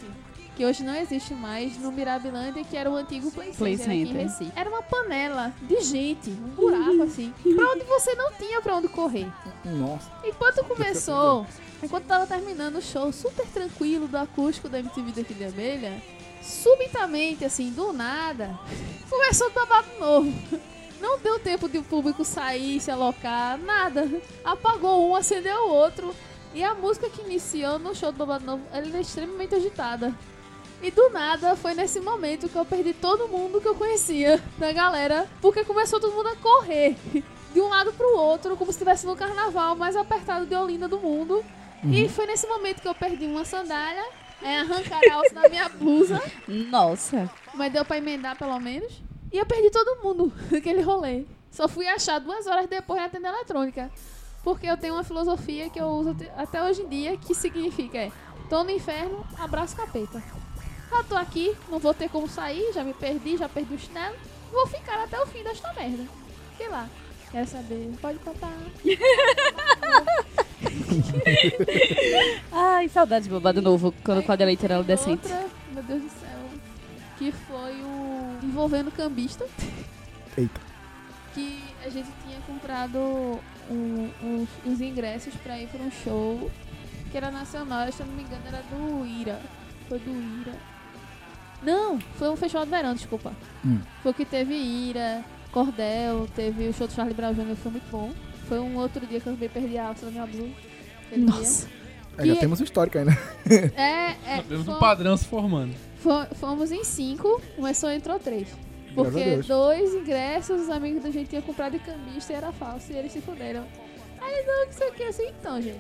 Que hoje não existe mais no Mirabilândia, que era o antigo Play Play Center, aqui em Center. Recife. Era uma panela de gente, um buraco assim, pra onde você não tinha pra onde correr. Nossa. Enquanto começou, enquanto tava terminando o show super tranquilo do acústico da MTV daqui de abelha, subitamente, assim, do nada, começou o babado novo. Não deu tempo de o público sair, se alocar, nada. Apagou um, acendeu o outro. E a música que iniciou no show do Babado Novo, ela era extremamente agitada. E do nada, foi nesse momento que eu perdi todo mundo que eu conhecia da galera, porque começou todo mundo a correr de um lado pro outro, como se estivesse no carnaval mais apertado de Olinda do mundo. E foi nesse momento que eu perdi uma sandália, é, arrancaram a alça da minha blusa, Nossa. mas deu pra emendar pelo menos. E eu perdi todo mundo naquele rolê. Só fui achar duas horas depois na tenda eletrônica. Porque eu tenho uma filosofia que eu uso até- até hoje em dia, que significa é, tô no inferno, abraço capeta. Já tô aqui, não vou ter como sair, já me perdi, já perdi o chinelo. Vou ficar até o fim desta merda. Sei lá. Quer saber? Pode contar. Ai, saudade de babado novo, quando o Cláudia Leite era decente. Outra, meu Deus do céu. Que foi o. envolvendo cambista. Eita. Que a gente tinha comprado um- uns, os ingressos pra ir pra um show que era nacional, se eu não me engano era do Ira. Foi do Ira. Não, foi um festival de verão, desculpa. Hum. Foi o que teve Ira, Cordel, teve o show do Charlie Brown Jr., foi muito bom. Foi um outro dia que eu também perdi a alça da minha blusa. Nossa. É, já temos um histórico aí, né? dia. É, é. Temos um padrão se formando. Fo- Fomos em cinco, mas só entrou três. Porque dois ingressos os amigos da gente tinham comprado de cambista e era falso. E eles se fuderam. Aí não, que sei o que assim, então, gente.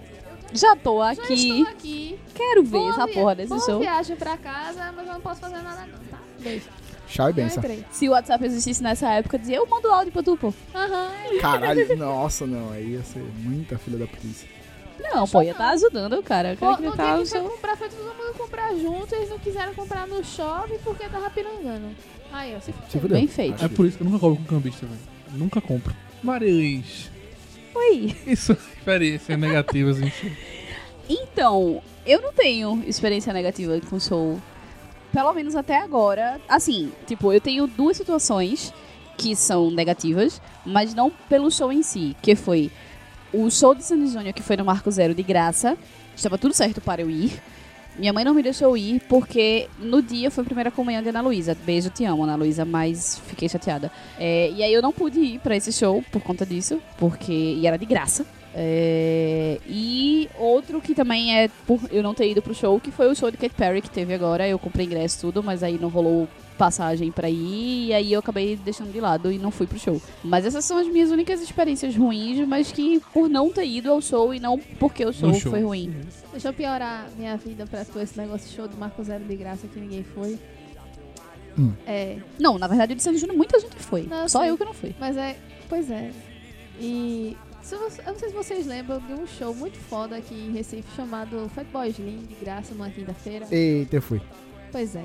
Já tô Já aqui. estou aqui. Quero ver Boa essa porra desse boa show. viagem pra casa, mas eu não posso fazer nada não, tá? Beijo. Tchau e benção. Se o WhatsApp existisse nessa época, dizia, eu mando áudio pra tu, pô. Aham. Caralho, nossa, não. Aí ia ser muita filha da polícia. Não, pô, ia estar ajudando o cara. Eu Pô, quero que no dia tá que foi show. comprar, foi todo mundo comprar junto. Eles não quiseram comprar no shopping porque tava pirangando. Aí, ó, se Se fudeu. Bem feito. É por isso que eu nunca compro com cambista, velho. Nunca compro. Marilis, Oi. isso experiências negativas em show. Então, eu não tenho experiência negativa com show. Pelo menos até agora. Assim, tipo, eu tenho duas situações que são negativas, mas não pelo show em si, que foi o show de Sandy Júnior, que foi no Marco Zero de graça. Estava tudo certo para eu ir. Minha mãe não me deixou ir porque no dia foi a primeira comunhão de Ana Luísa. Beijo, te amo, Ana Luísa, mas fiquei chateada. É, e aí eu não pude ir pra esse show por conta disso, porque e era de graça. É, e outro que também é por eu não ter ido pro show, que foi o show de Katy Perry que teve agora. Eu comprei ingresso tudo, mas aí não rolou passagem pra ir e aí eu acabei deixando de lado e não fui pro show. Mas essas são as minhas únicas experiências ruins, mas que por não ter ido ao show e não porque o show, show. foi ruim. Deixa eu piorar minha vida pra tu, esse negócio de show do Marco Zero de graça que ninguém foi. Hum. É, Não, na verdade, de Santo Júnior muita gente foi. Não, Só sim. eu que não fui. mas é. Pois é. E. se você- eu não sei se vocês lembram de um show muito foda aqui em Recife chamado Fatboy Slim, de graça, numa quinta-feira. Eita, eu fui. Pois é.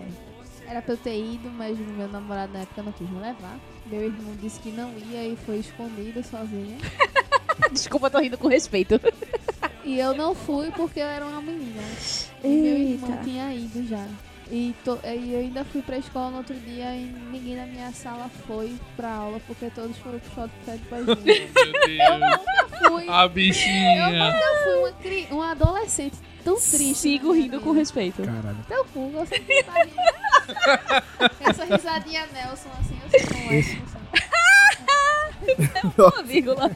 Era pra eu ter ido, mas meu namorado na época não quis me levar. Meu irmão disse que não ia e foi escondido sozinho. Desculpa, tô rindo com respeito. E eu não fui porque eu era uma menina. E meu irmão tinha ido já. E, to- e eu ainda fui pra escola no outro dia e ninguém na minha sala foi pra aula porque todos foram pro do Fred Boyzinho. Meu Deus. fui. A Eu bichinha. nunca fui uma, uma adolescente tão triste. Sigo rindo com respeito. Caralho. Teu cu, você não tá rindo. Essa risadinha Nelson, assim, eu sei como é. Esse- sei. Uma vírgula.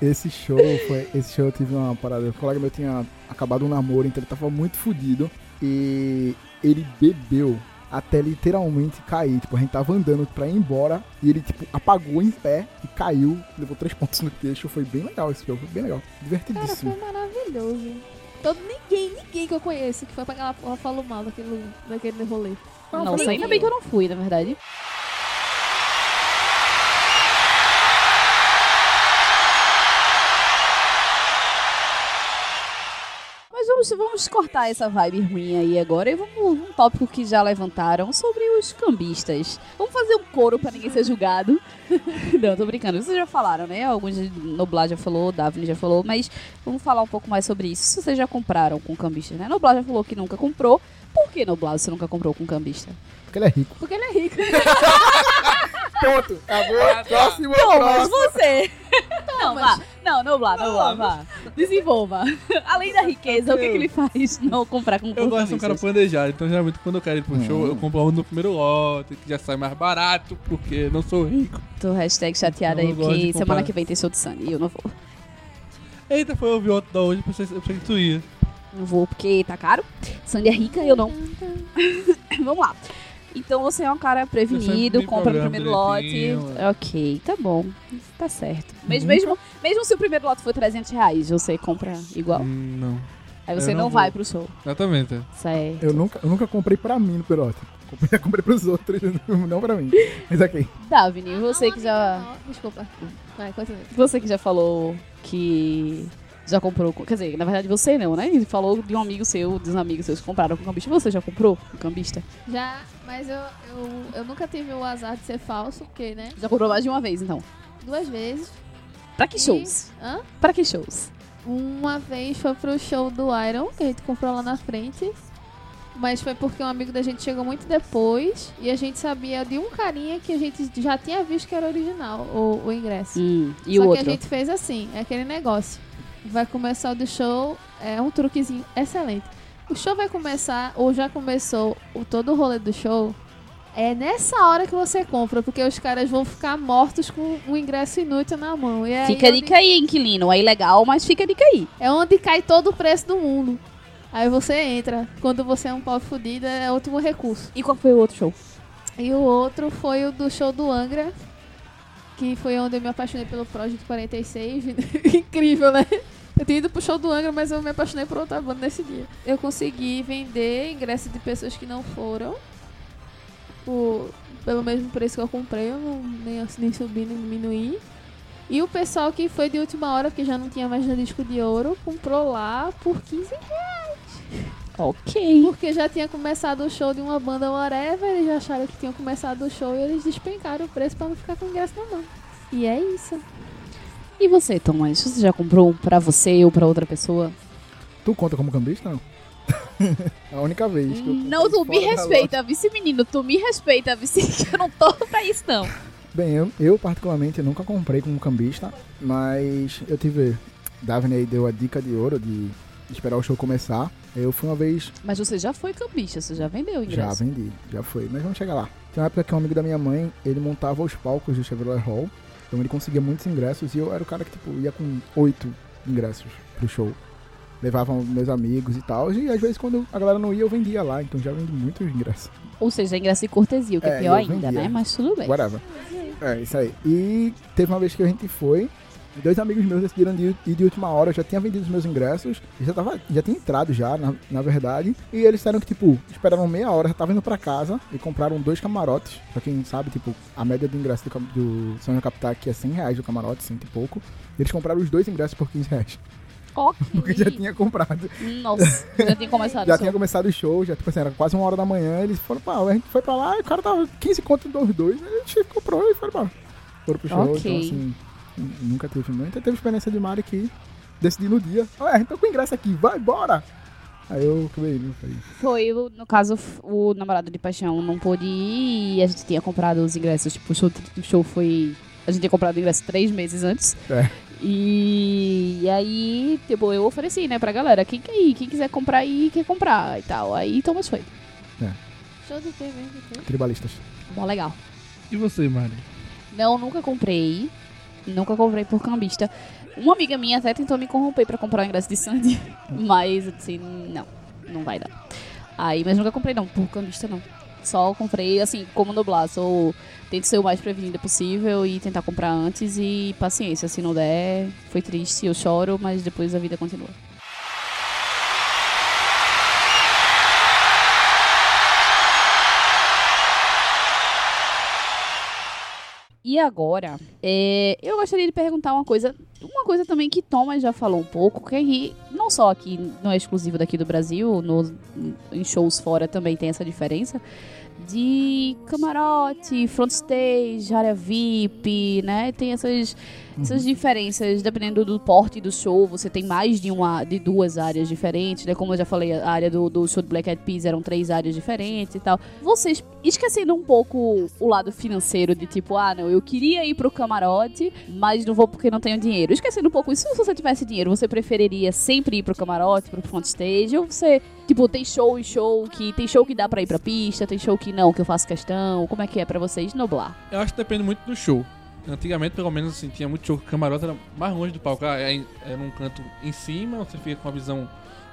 Esse show foi. Esse show eu tive uma parada. O colega meu tinha acabado um namoro, então ele tava muito fudido. E ele bebeu até literalmente cair. Tipo, a gente tava andando pra ir embora e ele, tipo, apagou em pé e caiu, levou três pontos no queixo. Foi bem legal esse show, foi bem legal. Cara, foi Divertidíssimo. maravilhoso. Todo, ninguém, ninguém que eu conheço que foi pra aquela porra falou mal daquele, daquele rolê. Nossa, ainda bem que eu não fui, na verdade. Mas vamos, vamos cortar essa vibe ruim aí agora e vamos um tópico que já levantaram sobre os cambistas. Vamos fazer um coro pra ninguém ser julgado. Não, tô brincando. Vocês já falaram, né? Alguns Noblar já falou, Daphne já falou, mas vamos falar um pouco mais sobre isso. Se vocês já compraram com cambistas, né? Noblar já falou que nunca comprou. Por que Noblar você nunca comprou com cambista? Porque ele é rico. Porque ele é rico. Ponto. Acabou. Próximo, Não, mas próximo. você. Não, vá. Não, Noblar, Noblar, vá. Desenvolva. Além da riqueza, o que, que ele faz não comprar com Eu gosto de um cara planejado, então geralmente quando eu quero ir pro Hum. show, eu compro logo no primeiro lote, que já sai mais barato, porque não sou rico. Tô hashtag chateada aí, gosto de porque comprar. semana que vem tem show de Sunny e eu não vou. Eita, foi ouvir outro da hoje, eu pensei, eu pensei que tu ia. Não vou porque tá caro. Sandy é rica e eu não. Vamos lá. Então você é um cara prevenido, compra no primeiro lote. é. Ok, tá bom. Tá certo. Mesmo, Nunca- mesmo, mesmo se o primeiro lote for 300 reais, você compra igual. Não. Aí você eu não, não vai pro show. Exatamente. é. Certo. Eu nunca, eu nunca comprei pra mim no pelote. Comprei, já comprei pros outros, não pra mim. Mas ok. Davine, você Não, que já. não. Desculpa. Vai, continua. Você que já falou que já comprou. com- Quer dizer, na verdade você não, né? Ele falou de um amigo seu, dos amigos seus que compraram com cambista. Você já comprou com cambista? Já, mas eu, eu, eu nunca tive o azar de ser falso, porque, né? Já comprou mais de uma vez, então. Duas vezes. Pra que E- shows? Hã? Pra que shows? Uma vez foi pro show do Iron, que a gente comprou lá na frente. Mas foi porque um amigo da gente chegou muito depois e a gente sabia de um carinha que a gente já tinha visto que era original, o, o ingresso. Hum, e Só o que outro? a gente fez assim, é aquele negócio. Vai começar o do show, é um truquezinho excelente. O show vai começar, ou já começou o todo o rolê do show. É nessa hora que você compra, porque os caras vão ficar mortos com um ingresso inútil na mão. E é Fica a onde- dica aí, inquilino. É ilegal, mas fica a dica aí. é onde cai todo o preço do mundo. Aí você entra. Quando você é um pobre fudido, é o último recurso. E qual foi o outro show? E o outro foi o do show do Angra, que foi onde eu me apaixonei pelo Project 46. Incrível, né? Eu tinha ido pro show do Angra, mas eu me apaixonei por outra banda nesse dia. Eu consegui vender ingresso de pessoas que não foram. Pelo mesmo preço que eu comprei, eu não, nem, nem subi nem diminuí. E o pessoal que foi de última hora, porque já não tinha mais no disco de ouro, comprou lá por 15 Ok. porque já tinha começado o show de uma banda whatever, eles já acharam que tinham começado o show e eles despencaram o preço pra não ficar com ingresso na mão. E é isso. E você, Thomas? Você já comprou pra você ou pra outra pessoa? Tu conta como cambista, não? É a única vez que eu Não, tu me respeita, vice menino. Tu me respeita, vice que eu não tô pra isso, não. Bem, eu, eu particularmente nunca comprei como cambista, mas eu tive. Daphne aí deu a dica de ouro de esperar o show começar. Eu fui uma vez, Mas você já foi cambista, você já vendeu o já ingresso. vendi, já foi, mas vamos chegar lá. Tem uma época que um amigo da minha mãe, ele montava os palcos do Chevrolet Hall, então ele conseguia muitos ingressos e eu era o cara que, tipo, ia com oito ingressos pro show. Levava meus amigos e tal, e às vezes quando a galera não ia, eu vendia lá, então já vendi muitos ingressos. Ou seja, ingresso de cortesia, o que é, É, pior ainda, vendia. né? Mas tudo bem. Whatever. É, isso aí. E teve uma vez que a gente foi, dois amigos meus decidiram de ir de última hora, eu já tinha vendido os meus ingressos, já, tava, já tinha entrado já, na, na verdade, e eles disseram que, tipo, esperaram meia hora, já tava indo pra casa, e compraram dois camarotes, pra quem sabe, tipo, a média do ingresso do, do Sonho Capital aqui é 100 reais o camarote, cento e pouco, eles compraram os dois ingressos por 15 reais, Ok. porque já tinha comprado. Nossa, já tinha começado. Já o tinha começado o show, já, tipo assim, era quase uma hora da manhã, eles foram pra a gente foi pra lá, e o cara tava 15 conto dos dois, a gente comprou e foi embora. Foram pro show, Ok. então assim, nunca teve muita, teve experiência de Mario que decidi no dia, ué, a gente tá com ingresso aqui, vai, bora! Aí eu acabei indo, falei, Foi, no caso, o namorado de paixão não pôde ir e a gente tinha comprado os ingressos. Tipo, o show, o show foi. A gente tinha comprado o ingresso três meses antes. É. E, e aí, tipo, eu ofereci, né, pra galera. Quem quer ir? Quem quiser comprar aí, quer comprar e tal. Aí Thomas foi. Show do mesmo? do quê? tribalistas. Bom, legal. E você, Mari? Não, nunca comprei. Nunca comprei por cambista. Uma amiga minha até tentou me corromper pra comprar o ingresso de Sandy. Mas, assim, não. Não vai dar. Aí, mas nunca comprei, não. Por cambista, não. Só comprei, assim, como dublar. Sou, tento ser o mais prevenida possível e tentar comprar antes. E paciência, se não der, foi triste, eu choro, mas depois a vida continua. E agora, é, eu gostaria de perguntar uma coisa, uma coisa também que Thomas já falou um pouco, que aqui, não só aqui, não é exclusivo daqui do Brasil, no, em shows fora também tem essa diferença, de camarote, front stage, área VIP, né? Tem essas, essas diferenças dependendo do porte do show. Você tem mais de uma, de duas áreas diferentes, né? Como eu já falei, a área do, do show do Black Eyed Peas eram três áreas diferentes e tal. Vocês esquecendo um pouco o lado financeiro de tipo, ah, não, eu queria ir pro camarote, mas não vou porque não tenho dinheiro. Esquecendo um pouco isso, se você tivesse dinheiro, você preferiria sempre ir pro camarote, pro front stage, ou você, tipo, tem show e show que tem show que dá pra ir pra pista, tem show que não, que eu faço questão. Como é que é pra vocês noblar? Eu acho que depende muito do show. Antigamente, pelo menos, assim, tinha muito show que o camarote era mais longe do palco. Ah, É, é num canto em cima, você fica com a visão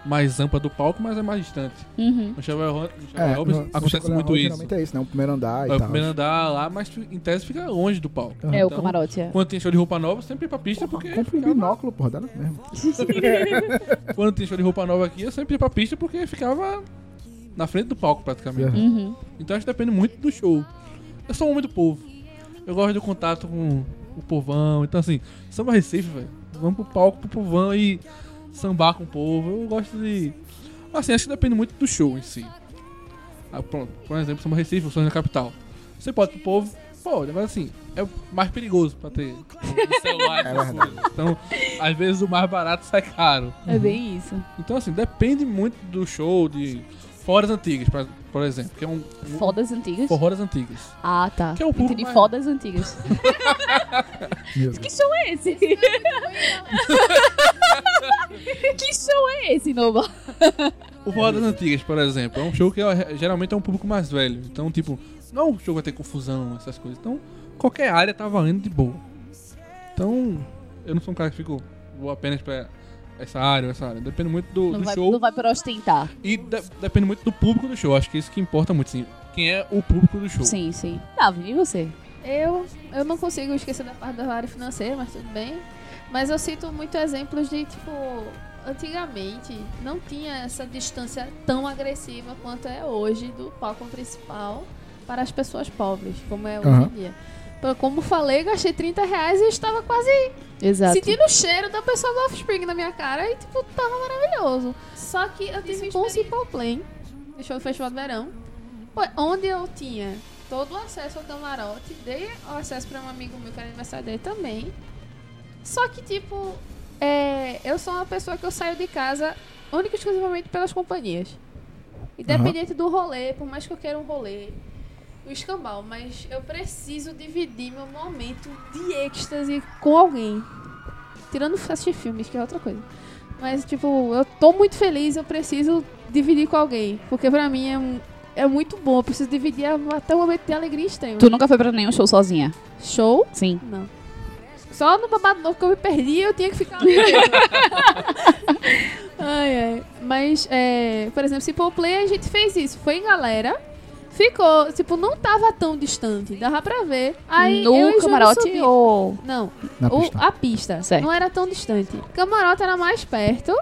mais ampla do palco, mas é mais distante. Uhum. No Chevrolet Hall- no Chevrolet É, no, no acontece Chocolate muito Hall, isso. Geralmente é isso, né? O primeiro andar e É o primeiro andar lá, mas em tese fica longe do palco. Aham. É, o Então, camarote, é. Quando tem show de roupa nova, sempre ir pra pista, porque. Compre um binóculo, porra, dá mesmo. Quando tem show de roupa nova aqui, eu sempre ia pra pista porque ficava na frente do palco, praticamente. Uhum. Então acho que depende muito do show. Eu sou um homem do povo. Eu gosto do contato com o povão. Então, assim, samba Recife, velho. Vamos pro palco, pro povão e sambar com o povo. Eu gosto de. Assim, acho que depende muito do show em si. Ah, pronto, por exemplo, samba Recife, o sonho da capital. Você pode pro povo, pode, mas assim, é mais perigoso pra ter um celular É verdade. coisas. Então, às vezes o mais barato sai caro. É bem isso. Então, assim, depende muito do show, de foras antigas, pra- por exemplo, que é um. um Fodas antigas? Forroras antigas. Ah, tá. Que é um pouco Entendi, mais- fodas antigas. Que show é esse? que show é esse, Nova? O Forroras Antigas, por exemplo, é um show que é- geralmente é um público mais velho. Então, tipo, não é um show que vai ter confusão, essas coisas. Então, qualquer área tá valendo de boa. Então, eu não sou um cara que fico, vou apenas pra essa área essa área. Depende muito do, Não do vai, show não vai para ostentar. e de- depende muito do público do show. Acho que isso que importa muito, sim. Quem é o público do show. Sim, sim. Davi, e você? Eu, eu não consigo esquecer da parte da área financeira, mas tudo bem. Mas eu cito muito exemplos de, tipo, antigamente não tinha essa distância tão agressiva quanto é hoje do palco principal para as pessoas pobres, como é hoje em dia. Então, Como falei, gastei 30 reais e estava quase Exato. sentindo o cheiro da pessoa do Offspring na minha cara e, tipo, tava maravilhoso. Só que eu tive com o Simple Plan, no show do Festival do Verão, onde eu tinha todo o acesso ao camarote, dei o acesso para um amigo meu que era aniversário dele também. Só que, tipo, é, eu sou uma pessoa que eu saio de casa única e exclusivamente pelas companhias. Independente do rolê, por mais que eu queira um rolê, o escambau, mas eu preciso dividir meu momento de êxtase com alguém. Tirando assistir filmes, que é outra coisa. Mas, tipo, eu tô muito feliz, eu preciso dividir com alguém. Porque pra mim é, um- é muito bom. Eu preciso dividir até o momento de alegria extrema. Tu nunca foi pra nenhum show sozinha? Show? Sim. Não. Só no babado novo que eu me perdi eu tinha que ficar ali ai, ai. Mas, é, por exemplo, Simple Play a gente fez isso. Foi em galera. Ficou, tipo, não tava tão distante. Dava pra ver. Aí eu e no camarote subi- ou... Não, Na o- pista. a pista. Certo. Não era tão distante. Camarote era mais perto.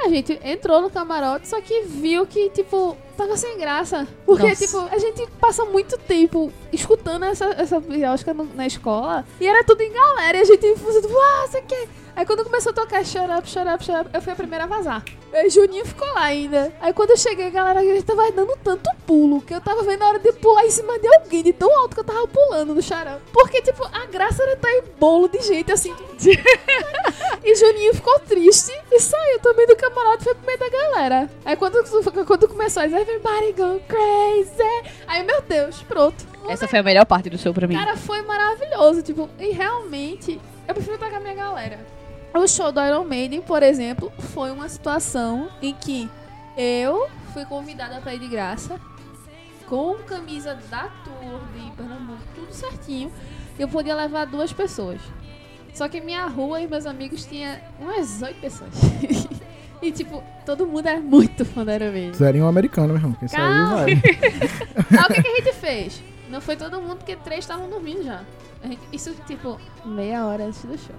A gente entrou no camarote, só que viu que, tipo, tava sem graça. Porque, Nossa. tipo, a gente passa muito tempo escutando essa, essa biosca na escola. E era tudo em galera. E a gente, tipo, ah, isso aqui. Aí quando começou a tocar Shut Up, Shut Up, Shut Up, eu fui a primeira a vazar. Aí Juninho ficou lá ainda. Aí quando eu cheguei, a galera gente tava dando tanto pulo que eu tava vendo a hora de pular em cima de alguém, de tão alto que eu tava pulando no charão. Porque, tipo, a graça era estar em bolo de gente assim. e Juninho ficou triste e saiu também do camarote e foi pro meio da galera. Aí quando, quando começou a dizer, everybody go crazy. Aí, meu Deus, pronto. Essa foi a melhor parte do show pra mim. Cara, foi maravilhoso, tipo, e realmente eu prefiro estar com a minha galera. O show do Iron Maiden, por exemplo, foi uma situação em que eu fui convidada pra ir de graça, com camisa da Tour de Pernambuco, tudo certinho. Eu podia levar duas pessoas. Só que minha rua e meus amigos tinha umas oito pessoas. e tipo, todo mundo é muito fã do Iron Maiden. Zerinho americano, meu irmão. Quem saiu Calma. vai. Aí o que, que a gente fez? Não foi todo mundo, porque três estavam dormindo já. A gente- isso, tipo, meia hora antes do show.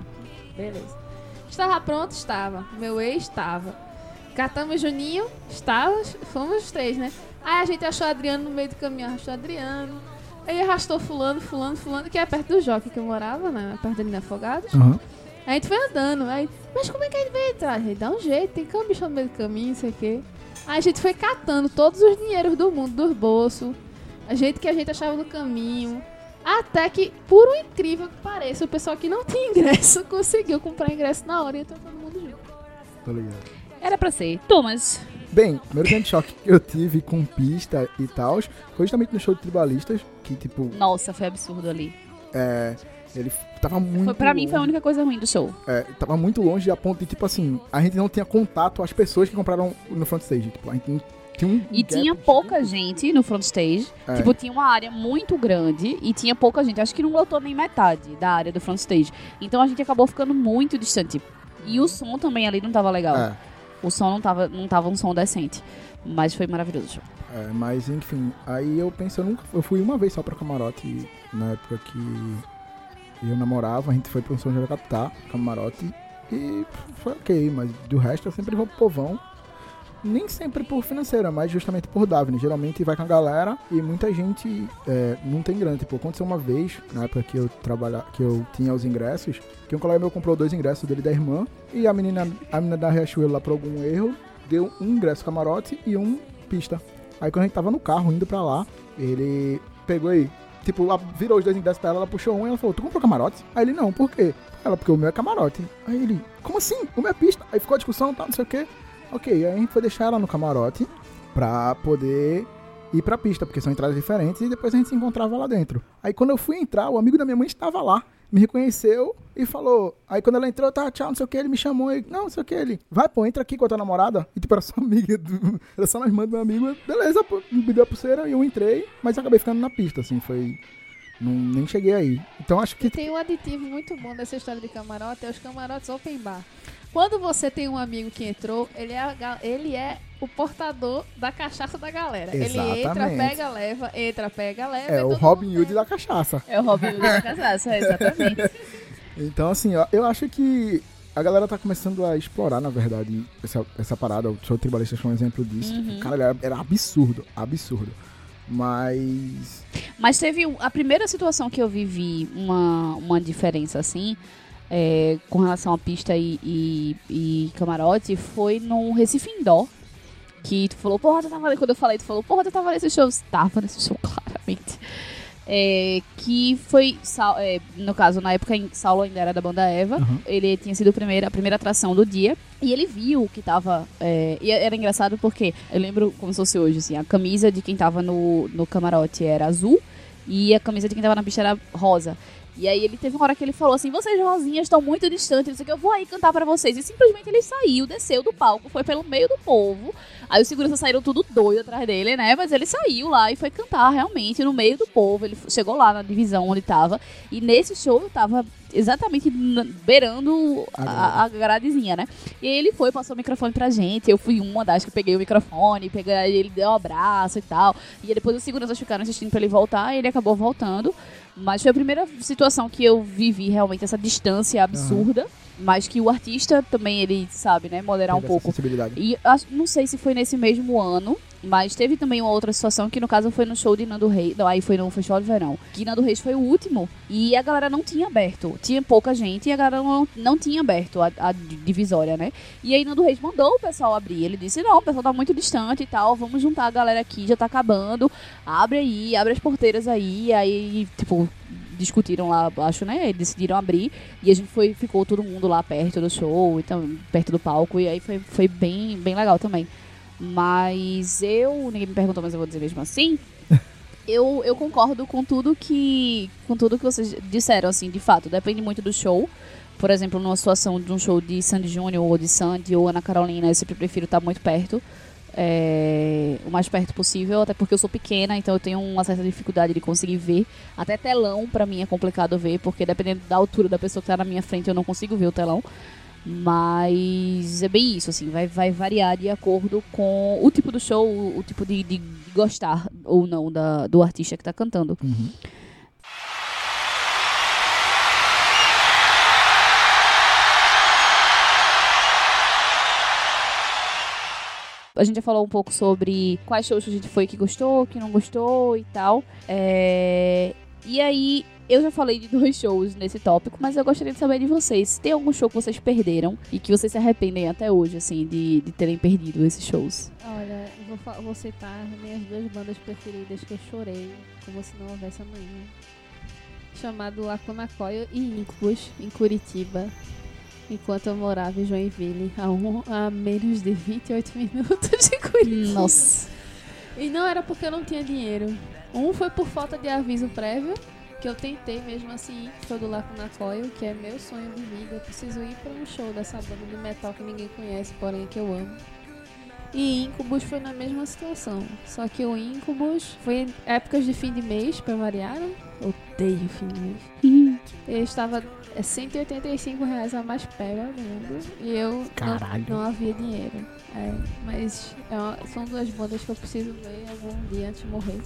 Beleza. Estava pronto? Estava. Meu ex estava. Catamos Juninho? Estava. Fomos os três, né? Aí a gente achou Adriano no meio do caminho, arrastou Adriano. Aí arrastou fulano, fulano, fulano, que é perto do Jockey que eu morava, né? Perto ali na Afogados. Aham. Aí a gente foi andando. Aí, mas como é que a gente vai entrar? A gente dá um jeito, tem cambista no meio do caminho, não sei o quê. Aí a gente foi catando todos os dinheiros do mundo, dos bolsos, a gente que a gente achava no caminho. Até que, por um incrível que pareça, o pessoal que não tinha ingresso conseguiu comprar ingresso na hora e entrou todo mundo junto. Tô ligado. Era pra ser. Thomas. Bem, o primeiro grande choque que eu tive com pista e tal foi justamente no show de tribalistas, que tipo, Nossa, foi absurdo ali. é, ele tava muito. Foi, pra mim foi a única coisa ruim do show. é, tava muito longe a ponto de, tipo assim, a gente não tinha contato às pessoas que compraram no front stage. Tipo, a gente não um. E tinha pouca gente no front stage. É. Tipo, tinha uma área muito grande e tinha pouca gente. Acho que não lotou nem metade da área do front stage. Então a gente acabou ficando muito distante. E o som também ali não tava legal. É, O som não tava, não tava um som decente. Mas foi maravilhoso é, mas enfim, aí eu penso, eu nunca. Eu fui uma vez só pra camarote na época que eu namorava, a gente foi pro São João da Capital, camarote, e foi ok, mas do resto eu sempre vou pro povão. Nem sempre por financeira, mas justamente por Davine. Geralmente vai com a galera e muita gente é, não tem grana. Tipo, aconteceu uma vez, na época que eu trabalha, que eu tinha os ingressos, que um colega meu comprou dois ingressos dele da irmã, e a menina, a menina da Riachuelo lá por algum erro, deu um ingresso camarote e um pista. Aí quando a gente tava no carro indo pra lá, ele pegou aí, tipo, virou os dois ingressos pra ela, ela puxou um e ela falou, tu comprou camarote? Aí ele, não, por quê? Ela, porque o meu é camarote. Aí ele, como assim? O meu é pista? Aí ficou a discussão, tá, não sei o quê. Ok, aí a gente foi deixar ela no camarote pra poder ir pra pista, porque são entradas diferentes, e depois a gente se encontrava lá dentro. Aí quando eu fui entrar, o amigo da minha mãe estava lá, me reconheceu e falou. Aí quando ela entrou, tá, tchau, não sei o que, ele me chamou e. Não, não sei o que, ele. Vai, pô, entra aqui com a tua namorada. E tipo, era só amiga do. Era só na irmã do meu amigo. Beleza, pô, me deu a pulseira e eu entrei, mas acabei ficando na pista, assim, foi. Não, nem cheguei aí. Então acho que. Tem um aditivo muito bom dessa história de camarote, é os camarotes open bar. Quando você tem um amigo que entrou, ele é, ele é o portador da cachaça da galera. Ele entra, Exatamente. pega, leva, entra, pega, leva. É e o Robin Hood da cachaça. É o Robin Hood da casaça, exatamente. Então, assim, ó, eu acho que a galera tá começando a explorar, na verdade, essa, essa parada. O show tribalista foi um exemplo disso. Uhum. Cara, era, era absurdo, absurdo. Mas. Mas teve a primeira situação que eu vivi uma, uma diferença assim, é, com relação a pista e, e, e camarote, foi no Recife Indoor. Que tu falou, porra, tu tava ali. Quando eu falei, tu falou, porra, tu tava nesse show. Tava nesse show, claramente. É, que foi, é, no caso, na época em Saulo ainda era da banda Eva. Uhum. Ele tinha sido a primeira, a primeira atração do dia. E ele viu que tava. é, e era engraçado porque eu lembro como se fosse hoje, assim, a camisa de quem tava no, no camarote era azul e a camisa de quem tava na pista era rosa. E aí ele teve uma hora que ele falou assim: vocês rosinhas estão muito distantes, não sei o que, eu vou aí cantar pra vocês. E simplesmente ele saiu, desceu do palco, foi pelo meio do povo. Aí os seguranças saíram tudo doido atrás dele, né? Mas ele saiu lá e foi cantar realmente no meio do povo. Ele chegou lá na divisão onde tava. E nesse show eu tava exatamente beirando a, a gradezinha, né? E aí ele foi, passou o microfone pra gente. Eu fui uma das que peguei o microfone, peguei, ele deu um abraço e tal. E aí depois os seguranças ficaram insistindo pra ele voltar e ele acabou voltando. Mas foi a primeira situação que eu vivi realmente essa distância absurda. Mas que o artista também, ele sabe, né, moderar um Teve essa pouco. E acho- não sei se foi nesse mesmo ano, mas teve também uma outra situação que no caso foi no show de Nando Reis. Não, aí foi no Festival de Verão. Que Nando Reis foi o último e a galera não tinha aberto. Tinha pouca gente e a galera não, não tinha aberto a, a divisória, né? E aí Nando Reis mandou o pessoal abrir. Ele disse: Não, o pessoal tá muito distante e tal. Vamos juntar a galera aqui, já tá acabando. Abre aí, abre as porteiras aí. Aí, tipo. Discutiram lá, acho, né? Decidiram abrir. E a gente foi, ficou todo mundo lá perto do show, então, perto do palco. E aí foi, foi bem, bem legal também. Mas eu, ninguém me perguntou, mas eu vou dizer mesmo assim. eu, eu concordo com tudo que com tudo que vocês disseram, assim, de fato. Depende muito do show. Por exemplo, numa situação de um show de Sandy Júnior ou de Sandy ou Ana Carolina, eu sempre prefiro estar muito perto. é, o mais perto possível, até porque eu sou pequena, então eu tenho uma certa dificuldade de conseguir ver. Até telão, pra mim, é complicado ver, porque dependendo da altura da pessoa que tá na minha frente, eu não consigo ver o telão. Mas é bem isso, assim, vai, vai variar de acordo com o tipo do show, o, o tipo de, de gostar ou não da, do artista que tá cantando. Uhum. A gente já falou um pouco sobre quais shows a gente foi que gostou, que não gostou e tal. É, E aí, eu já falei de dois shows nesse tópico, mas eu gostaria de saber de vocês. Tem algum show que vocês perderam e que vocês se arrependem até hoje, assim, de, de terem perdido esses shows? Olha, eu vou, vou citar minhas duas bandas preferidas que eu chorei, como se não houvesse amanhã. Chamado Lacunacoio e Incubus, em Curitiba. Enquanto eu morava em Joinville, a, um, a menos de 28 minutos de Curitiba. Nossa. E não era porque eu não tinha dinheiro. Um foi por falta de aviso prévio, que eu tentei mesmo assim, foi do Lacunacoio, que é meu sonho de vida. Eu preciso ir para um show dessa banda de metal que ninguém conhece, porém que eu amo. E Incubus foi na mesma situação. Só que o Incubus foi em épocas de fim de mês, pra variar. né? Odeio fim de mês. Eu estava é 185 reais a mais pagando e eu não, não havia dinheiro. É, mas é uma- são duas bandas que eu preciso ver algum dia antes de morrer.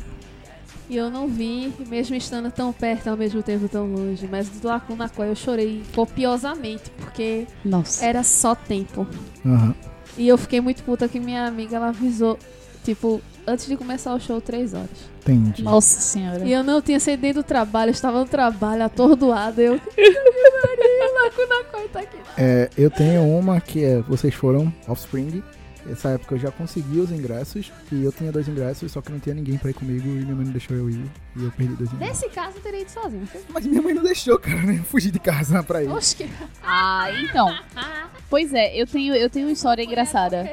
E eu não vi, mesmo estando tão perto ao mesmo tempo tão longe. Mas do Lacuna Coil eu chorei copiosamente, porque Nossa. era só tempo. Aham. E eu fiquei muito puta que minha amiga ela avisou, tipo, antes de começar o show, três horas. Entendi. Nossa senhora. E eu não tinha saído do trabalho, eu estava no trabalho, atordoada. Eu. Lacuna Coil tá aqui. É, eu tenho uma que é Vocês Foram Offspring. Essa época eu já consegui os ingressos. E eu tinha dois ingressos, só que não tinha ninguém pra ir comigo. E minha mãe não deixou eu ir. E eu perdi dois ingressos. Nesse caso, eu teria ido sozinho. Mas minha mãe não deixou, cara. né? Eu fugi de casa pra ir. Oxe, que. Ah, então. Pois é, eu tenho, eu tenho uma história engraçada.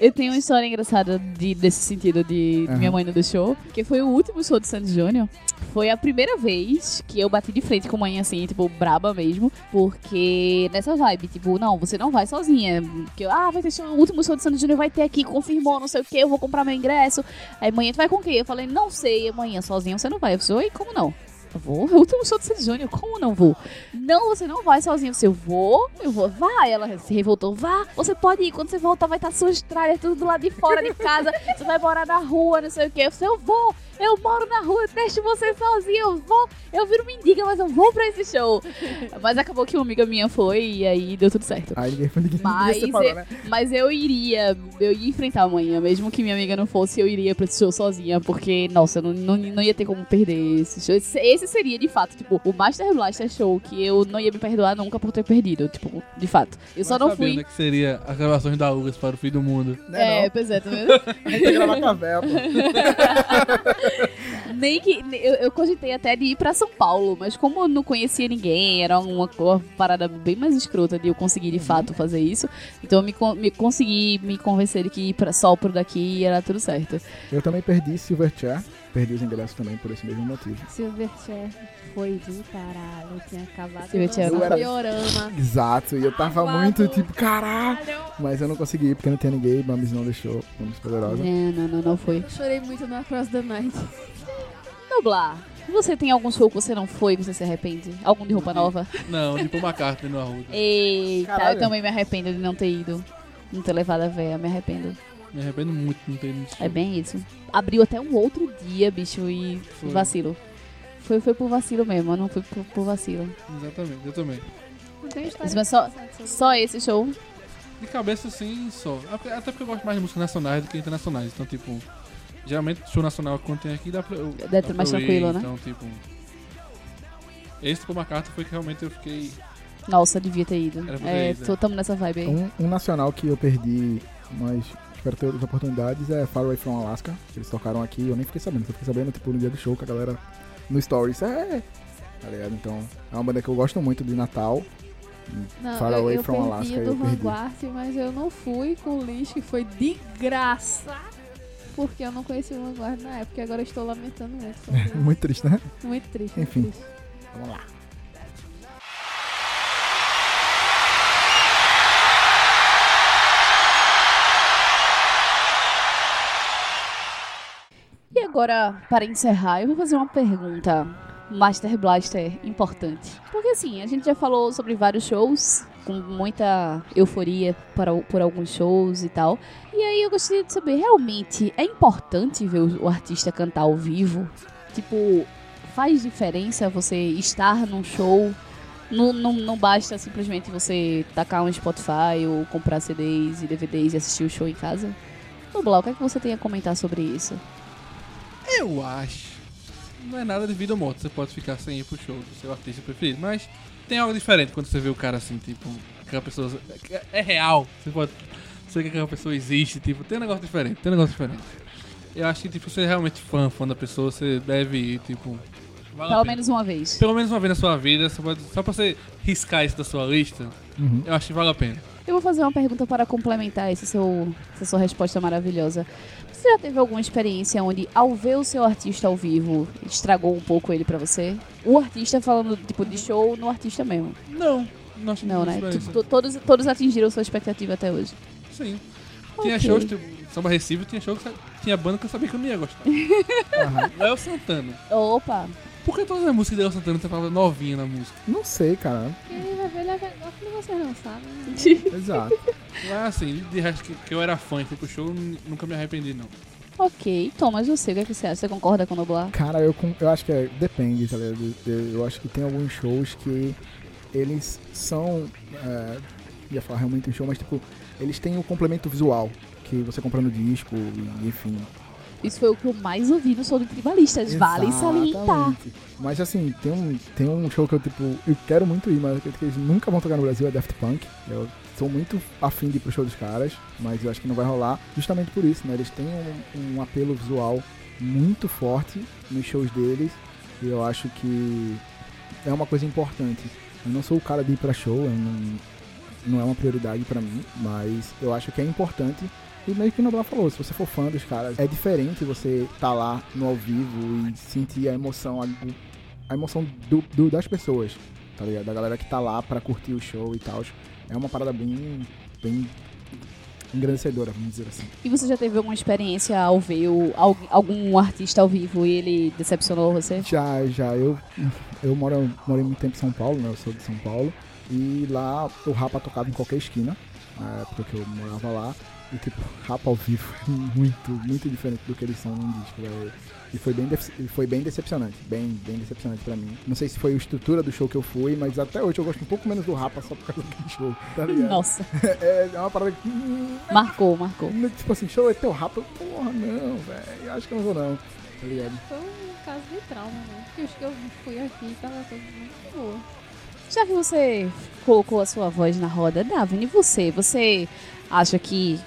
Eu tenho uma história engraçada de, desse sentido de Aham. minha mãe não deixou. Que foi o último show de Sandy Júnior. Foi a primeira vez que eu bati de frente com a mãe, assim, tipo, braba mesmo. Porque nessa vibe, tipo, não, você não vai sozinha. Porque, ah, vai ter show, o último show de Sandy Júnior vai ter aqui, confirmou, não sei o que, eu vou comprar meu ingresso. Aí, mãe, tu vai com quem? Eu falei, não sei, amanhã sozinha você não vai. Eu falei, oi, como não? Eu vou, é o último show de Sandy Júnior, como não vou? Não, você não vai sozinho. Eu disse, eu vou, eu vou, vai. Ela se revoltou, vá, você pode ir. Quando você voltar, vai estar suas tralhas tudo do lado de fora de casa. Você vai morar na rua, não sei o quê. Eu eu vou, eu moro na rua, eu deixo você sozinho, eu vou. Eu viro mendiga, mas eu vou pra esse show. Mas acabou que uma amiga minha foi e aí deu tudo certo. Aí ninguém, ninguém, Mas, separou, é- né? mas eu iria, eu ia enfrentar amanhã, mesmo que minha amiga não fosse, eu iria pra esse show sozinha, porque, nossa, não, não, não ia ter como perder esse show. Esse, esse seria, de fato, tipo, o Master Blaster Show, que eu não ia me perdoar nunca por ter perdido, tipo, de fato. Eu só não fui... onde é que seria as gravações da Ugas para o fim do mundo. Né, É, não? pois é, tá vendo? A gente vai gravar. Nem que. Eu, eu cogitei até de ir pra São Paulo, mas como eu não conhecia ninguém, era uma, uma parada bem mais escrota de eu conseguir de fato fazer isso. Então eu me, me consegui me convencer de que ir pra, só por daqui era tudo certo. Eu também perdi Silverchair. Perdi os ingressos também por esse mesmo motivo. Silverchair foi do caralho. Tinha acabado Silverchair não lançar era- diorama. Exato, e eu tava Acabado. muito tipo, caralho! Mas eu não consegui ir porque não tinha ninguém, Bambis não deixou, Bambis poderosa. Não, não, não, não foi. Eu chorei muito no Across the Night. Noblar, você tem algum show que você não foi que você se arrepende? Algum de roupa nova? Não, de Paul McCartney no Arruda. Eita, Caralho. eu também me arrependo de não ter ido. Não ter levado a véia, me arrependo. Me arrependo muito de não ter É bem isso. Abriu até um outro dia, bicho, e Foi. vacilo. Foi, foi por vacilo mesmo, não fui por, por vacilo. Exatamente, eu também. Não tem história. Mas só- Só esse show. De cabeça, sim, só. Até porque eu gosto mais de músicas nacionais do que internacionais. Então, tipo, geralmente show nacional quando tem aqui dá pra eu. Deve dá ter mais ir, tranquilo, né? Então, tipo. Esse Paul McCartney foi que realmente eu fiquei. Nossa, devia ter ido. Era pra ter É, ido, tô, tamo nessa vibe aí. Um, um nacional que eu perdi, mas espero ter outras oportunidades, é Far Away From Alaska, que eles tocaram aqui, eu nem fiquei sabendo, eu fiquei sabendo tipo no dia do show que a galera no Stories, é, tá ligado? Então, é uma banda que eu gosto muito de Natal, Não, Far eu, Away eu From perdi Alaska, do eu perdi. Vanguard, mas eu não fui com o Liz, que foi de graça. Porque eu não conheci o Vanguard na época e agora estou lamentando muito. muito triste, né? muito triste. Enfim. Muito triste. Vamos lá. Agora, para encerrar, eu vou fazer uma pergunta Master Blaster importante. Porque assim, a gente já falou sobre vários shows, com muita euforia para, por alguns shows e tal. E aí eu gostaria de saber, realmente é importante ver o, o artista cantar ao vivo? Tipo, faz diferença você estar num show? Não, não, não basta simplesmente você tacar um Spotify ou comprar CDs e DVDs e assistir o show em casa? Noblar, o que é que você tem a comentar sobre isso? Eu acho. Não é nada de vida ou morte. Você pode ficar sem ir pro show do seu artista preferido. Mas tem algo diferente quando você vê o cara assim, tipo, que a pessoa. É real. Você pode. Você que aquela pessoa existe, tipo, tem um negócio diferente, tem um negócio diferente. Eu acho que, tipo, você é realmente fã, fã da pessoa, você deve ir, tipo. vale Pelo menos uma vez. Pelo menos uma vez na sua vida, você pode, só pra você riscar isso da sua lista, Uhum. eu acho que vale a pena. Eu vou fazer uma pergunta para complementar esse seu, essa sua resposta maravilhosa. Você já teve alguma experiência onde, ao ver o seu artista ao vivo, estragou um pouco ele pra você? O artista falando, tipo, de show no artista mesmo. Não, não acho que Não, né? diferença. Tipo, to- todos, todos atingiram sua expectativa até hoje. Sim. Tinha shows, tipo, Samba Recife, tinha show que tinha banda que eu sabia que eu não ia gostar. Léo Santana. Opa! Por que todas as músicas de Léo Santana você fala novinha na música? Não sei, cara. Quem vai ver ele legal que vocês não sabem. né? Exato. Mas assim, de resto que, que eu era fã e fui pro show, nunca me arrependi, não. Ok, Thomas, você, o que, é que você acha? Você concorda com o Noblar? Cara, eu, eu acho que é, depende, tá ligado? Eu, eu acho que tem alguns shows que eles são. É, ia falar realmente um show, mas tipo, eles têm o complemento visual. Que você compra no disco, enfim. Isso foi o que eu mais ouvi no show do Tribalistas. Vale salientar. Mas assim, tem um, tem um show que eu tipo, eu quero muito ir, mas que eles nunca vão tocar no Brasil, é Daft Punk. Eu sou muito afim de ir pro show dos caras, mas eu acho que não vai rolar justamente por isso, né? Eles têm um, um apelo visual muito forte nos shows deles e eu acho que é uma coisa importante. Eu não sou o cara de ir pra show, não, não é uma prioridade pra mim, mas eu acho que é importante e meio que o Noblar falou, se você for fã dos caras, é diferente você estar lá no ao vivo e sentir a emoção, a, a emoção do, do- das pessoas, tá ligado? Da galera que tá lá pra curtir o show e tal. É uma parada bem, bem engrandecedora, vamos dizer assim. E você já teve alguma experiência ao ver algum artista ao vivo e ele decepcionou você? Já, já, eu, eu moro, morei muito tempo em São Paulo, né? Eu sou de São Paulo. E lá o Rapa tocava em qualquer esquina, na época que eu morava lá. E tipo, Rapa ao vivo é muito, muito diferente do que eles são num disco, velho. E foi bem, e foi bem decepcionante, bem, bem decepcionante pra mim. Não sei se foi a estrutura do show que eu fui, mas até hoje eu gosto um pouco menos do Rapa só por causa daquele show, tá ligado? Nossa, É, é uma parada que. hum, marcou, marcou. Tipo assim, show é teu Rapa, porra, não, velho. Acho que eu não vou não, tá ligado? Foi um caso de trauma, né? Porque os que eu fui aqui tava tudo muito boa. Já que você colocou a sua voz na roda, Davine, e você? Você acha que,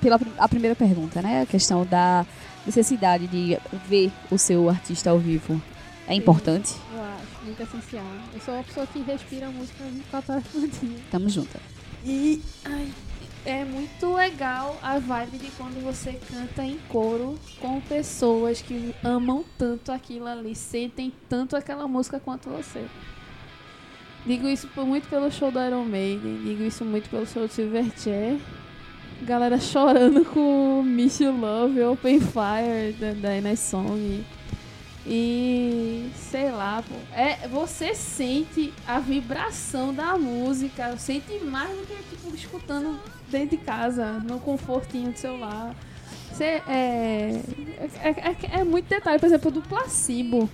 pela a primeira pergunta, né? A questão da necessidade de ver o seu artista ao vivo é importante? Eu acho, muito essencial. Eu sou uma pessoa que respira música 24 horas por dia. Tamo junto. E, ai, é muito legal a vibe de quando você canta em coro com pessoas que amam tanto aquilo ali, sentem tanto aquela música quanto você. Digo isso muito pelo show do Iron Maiden, digo isso muito pelo show do Silverchair. Galera chorando com Miss You Love, Open Fire da, da Ines Song. E sei lá, pô. É, você sente a vibração da música, sente mais do que tipo, escutando dentro de casa, no confortinho do seu lar. Você, é, é, é, é muito detalhe, por exemplo, do placebo.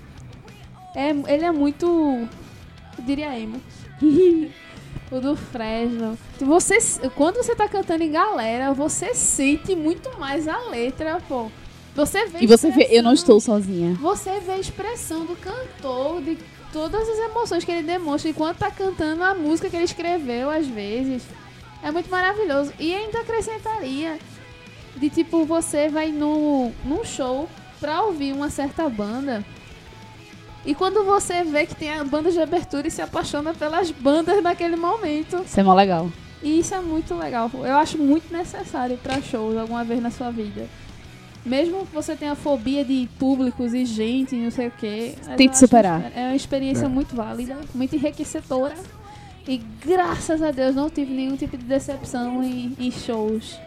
É, ele é muito. Eu diria emo. o do Fresno. Você, quando você tá cantando em galera, você sente muito mais a letra, pô. Você vê E você vê, eu não estou sozinha. você vê a expressão do cantor, de todas as emoções que ele demonstra enquanto tá cantando a música que ele escreveu, às vezes. É muito maravilhoso. E ainda acrescentaria de tipo, você vai no, num show pra ouvir uma certa banda. E quando você vê que tem a banda de abertura e se apaixona pelas bandas naquele momento. Isso é mó legal. E isso é muito legal. Eu acho muito necessário pra shows alguma vez na sua vida. Mesmo que você tenha fobia de públicos e gente, não sei o quê. eu acho superar. É uma experiência É. muito válida, muito enriquecedora. E graças a Deus não tive nenhum tipo de decepção em, em shows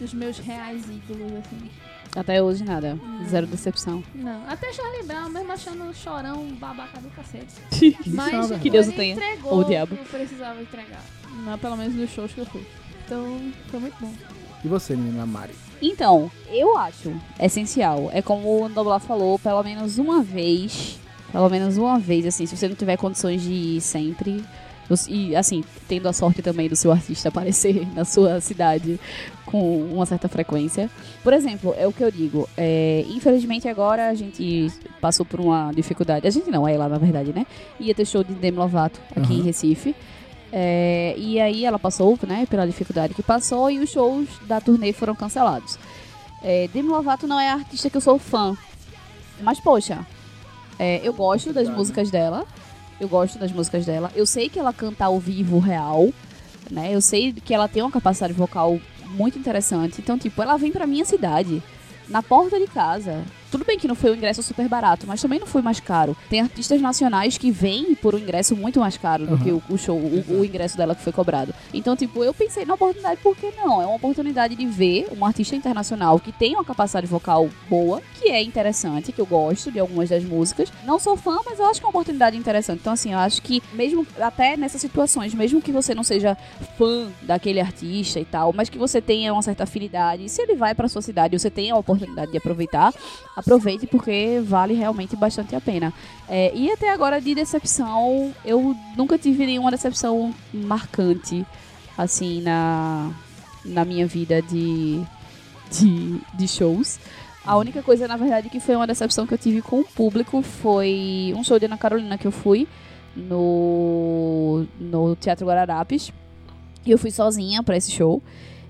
dos meus reais ídolos, assim. Até hoje nada. Zero decepção. Não. Até Charlie Brown, mesmo achando o chorão babaca do cacete. Mas Que Deus o ele tenha. entregou Ou o diabo. o que eu precisava entregar. Não, pelo menos nos shows que eu fui. Então, foi muito bom. E você, menina Mari? Então, eu acho essencial. É como o Noblar falou, pelo menos uma vez. Pelo menos uma vez, assim, se você não tiver condições de ir sempre. E, assim, tendo a sorte também do seu artista aparecer na sua cidade com uma certa frequência. Por exemplo, é o que eu digo. é, infelizmente agora a gente passou por uma dificuldade. A gente não, é lá na verdade, né? Ia ter show de Demi Lovato aqui em Aham. Recife. É, e aí ela passou, né, pela dificuldade que passou e os shows da turnê foram cancelados. É, Demi Lovato não é a artista que eu sou fã. Mas, poxa, é, eu gosto das músicas dela. Eu gosto das músicas dela. Eu sei que ela canta ao vivo real, né? Eu sei que ela tem uma capacidade vocal muito interessante. Então, tipo, ela vem pra minha cidade, na porta de casa. Tudo bem que não foi um ingresso super barato, mas também não foi mais caro. Tem artistas nacionais que vêm por um ingresso muito mais caro do Aham. que o, o show, o, o ingresso dela que foi cobrado. Então, tipo, eu pensei na oportunidade, por que não? É uma oportunidade de ver um artista internacional que tem uma capacidade vocal boa, que é interessante, que eu gosto de algumas das músicas. Não sou fã, mas eu acho que é uma oportunidade interessante. Então, assim, eu acho que mesmo até nessas situações, mesmo que você não seja fã daquele artista e tal, mas que você tenha uma certa afinidade, se ele vai pra sua cidade você tem a oportunidade de aproveitar, aproveite porque vale realmente bastante a pena. É, e até agora de decepção, eu nunca tive nenhuma decepção marcante assim na, na minha vida de, de, de shows. A única coisa, na verdade, que foi uma decepção que eu tive com o público foi um show de Ana Carolina que eu fui no, no Teatro Guararapes. E eu fui sozinha pra esse show.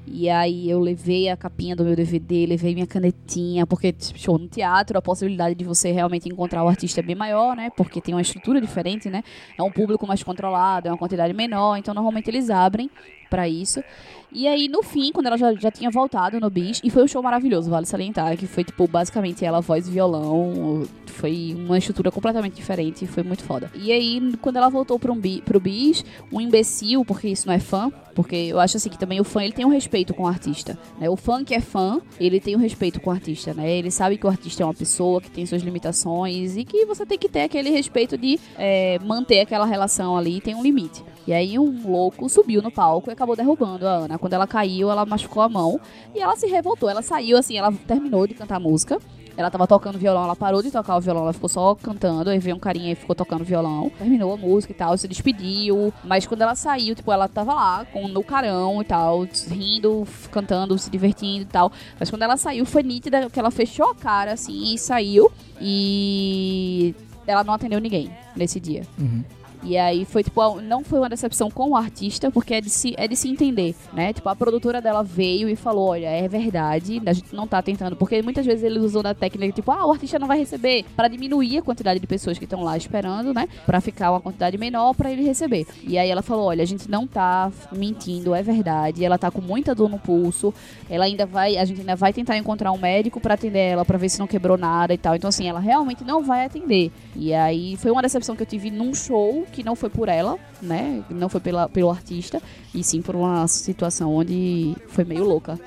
E aí eu levei a capinha do meu DVD, levei minha canetinha, porque show no teatro, a possibilidade de você realmente encontrar o artista é bem maior, né? Porque tem uma estrutura diferente, né? É um público mais controlado, é uma quantidade menor, então normalmente eles abrem pra isso. E aí, no fim, quando ela já, já tinha voltado no bis, e foi um show maravilhoso, vale salientar, que foi, tipo, basicamente ela, voz e violão, foi uma estrutura completamente diferente, foi muito foda. E aí, quando ela voltou pro, um pro bis, um imbecil, porque isso não é fã, porque eu acho assim que também o fã, ele tem um respeito com o artista, né? O fã que é fã, ele tem um respeito com o artista, né? Ele sabe que o artista é uma pessoa que tem suas limitações e que você tem que ter aquele respeito de é, manter aquela relação ali, tem um limite. E aí um louco subiu no palco e acabou derrubando a Ana. Quando ela caiu, ela machucou a mão e ela se revoltou. Ela saiu assim, ela terminou de cantar a música. Ela tava tocando violão, ela parou de tocar o violão, ela ficou só cantando, aí veio um carinha e ficou tocando violão. Terminou a música e tal, se despediu. Mas quando ela saiu, tipo, ela tava lá com no carão e tal, rindo, cantando, se divertindo e tal. Mas quando ela saiu, foi nítida que ela fechou a cara assim e saiu. E ela não atendeu ninguém nesse dia. Uhum. E aí foi, tipo, não foi uma decepção com o artista, porque é de se, é de se entender, né? Tipo, a produtora dela veio e falou, olha, é verdade, a gente não tá tentando, porque muitas vezes eles usam da técnica, tipo, ah, o artista não vai receber, pra diminuir a quantidade de pessoas que estão lá esperando, né? Pra ficar uma quantidade menor pra ele receber. E aí ela falou, olha, a gente não tá mentindo, é verdade, ela tá com muita dor no pulso, ela ainda vai, a gente ainda vai tentar encontrar um médico pra atender ela, pra ver se não quebrou nada e tal. Então, assim, ela realmente não vai atender. E aí foi uma decepção que eu tive num show, que não foi por ela, né? Não foi pela, pelo artista, e sim por uma situação onde foi meio louca.